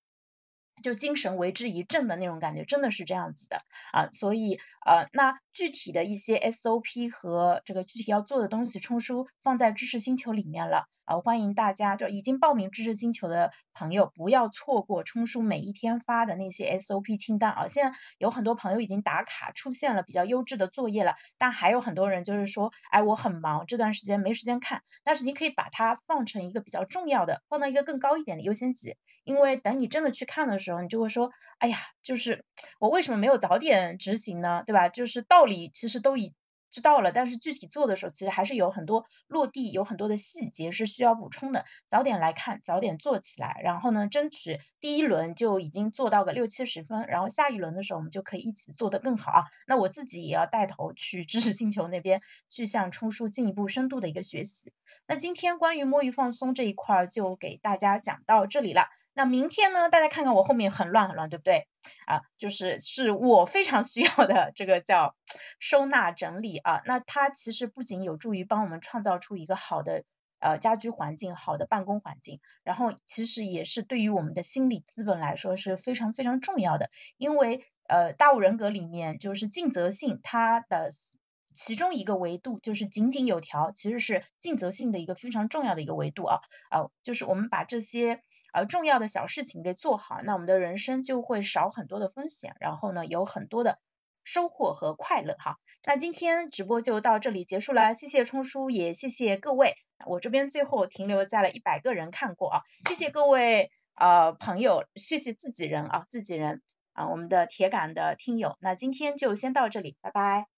就精神为之一振的那种感觉，真的是这样子的啊，所以呃，那具体的一些 SOP 和这个具体要做的东西，冲叔放在知识星球里面了啊，欢迎大家就已经报名知识星球的朋友不要错过冲叔每一天发的那些 SOP 清单啊，现在有很多朋友已经打卡出现了比较优质的作业了，但还有很多人就是说，哎，我很忙，这段时间没时间看，但是你可以把它放成一个比较重要的，放到一个更高一点的优先级，因为等你真的去看的时候。时候你就会说，哎呀，就是我为什么没有早点执行呢？对吧？就是道理其实都已知道了，但是具体做的时候，其实还是有很多落地，有很多的细节是需要补充的。早点来看，早点做起来，然后呢，争取第一轮就已经做到个六七十分，然后下一轮的时候我们就可以一起做得更好啊。那我自己也要带头去知识星球那边去向冲叔进一步深度的一个学习。那今天关于摸鱼放松这一块就给大家讲到这里了。那明天呢，大家看看我后面很乱很乱，对不对？啊，就是是我非常需要的这个叫收纳整理啊。那它其实不仅有助于帮我们创造出一个好的呃家居环境、好的办公环境，然后其实也是对于我们的心理资本来说是非常非常重要的。因为呃大五人格里面就是尽责性，它的其中一个维度就是井井有条，其实是尽责性的一个非常重要的一个维度啊啊，就是我们把这些。呃，重要的小事情给做好，那我们的人生就会少很多的风险，然后呢，有很多的收获和快乐哈。那今天直播就到这里结束了，谢谢冲叔，也谢谢各位。我这边最后停留在了一百个人看过啊，谢谢各位呃朋友，谢谢自己人啊，自己人啊，我们的铁杆的听友。那今天就先到这里，拜拜。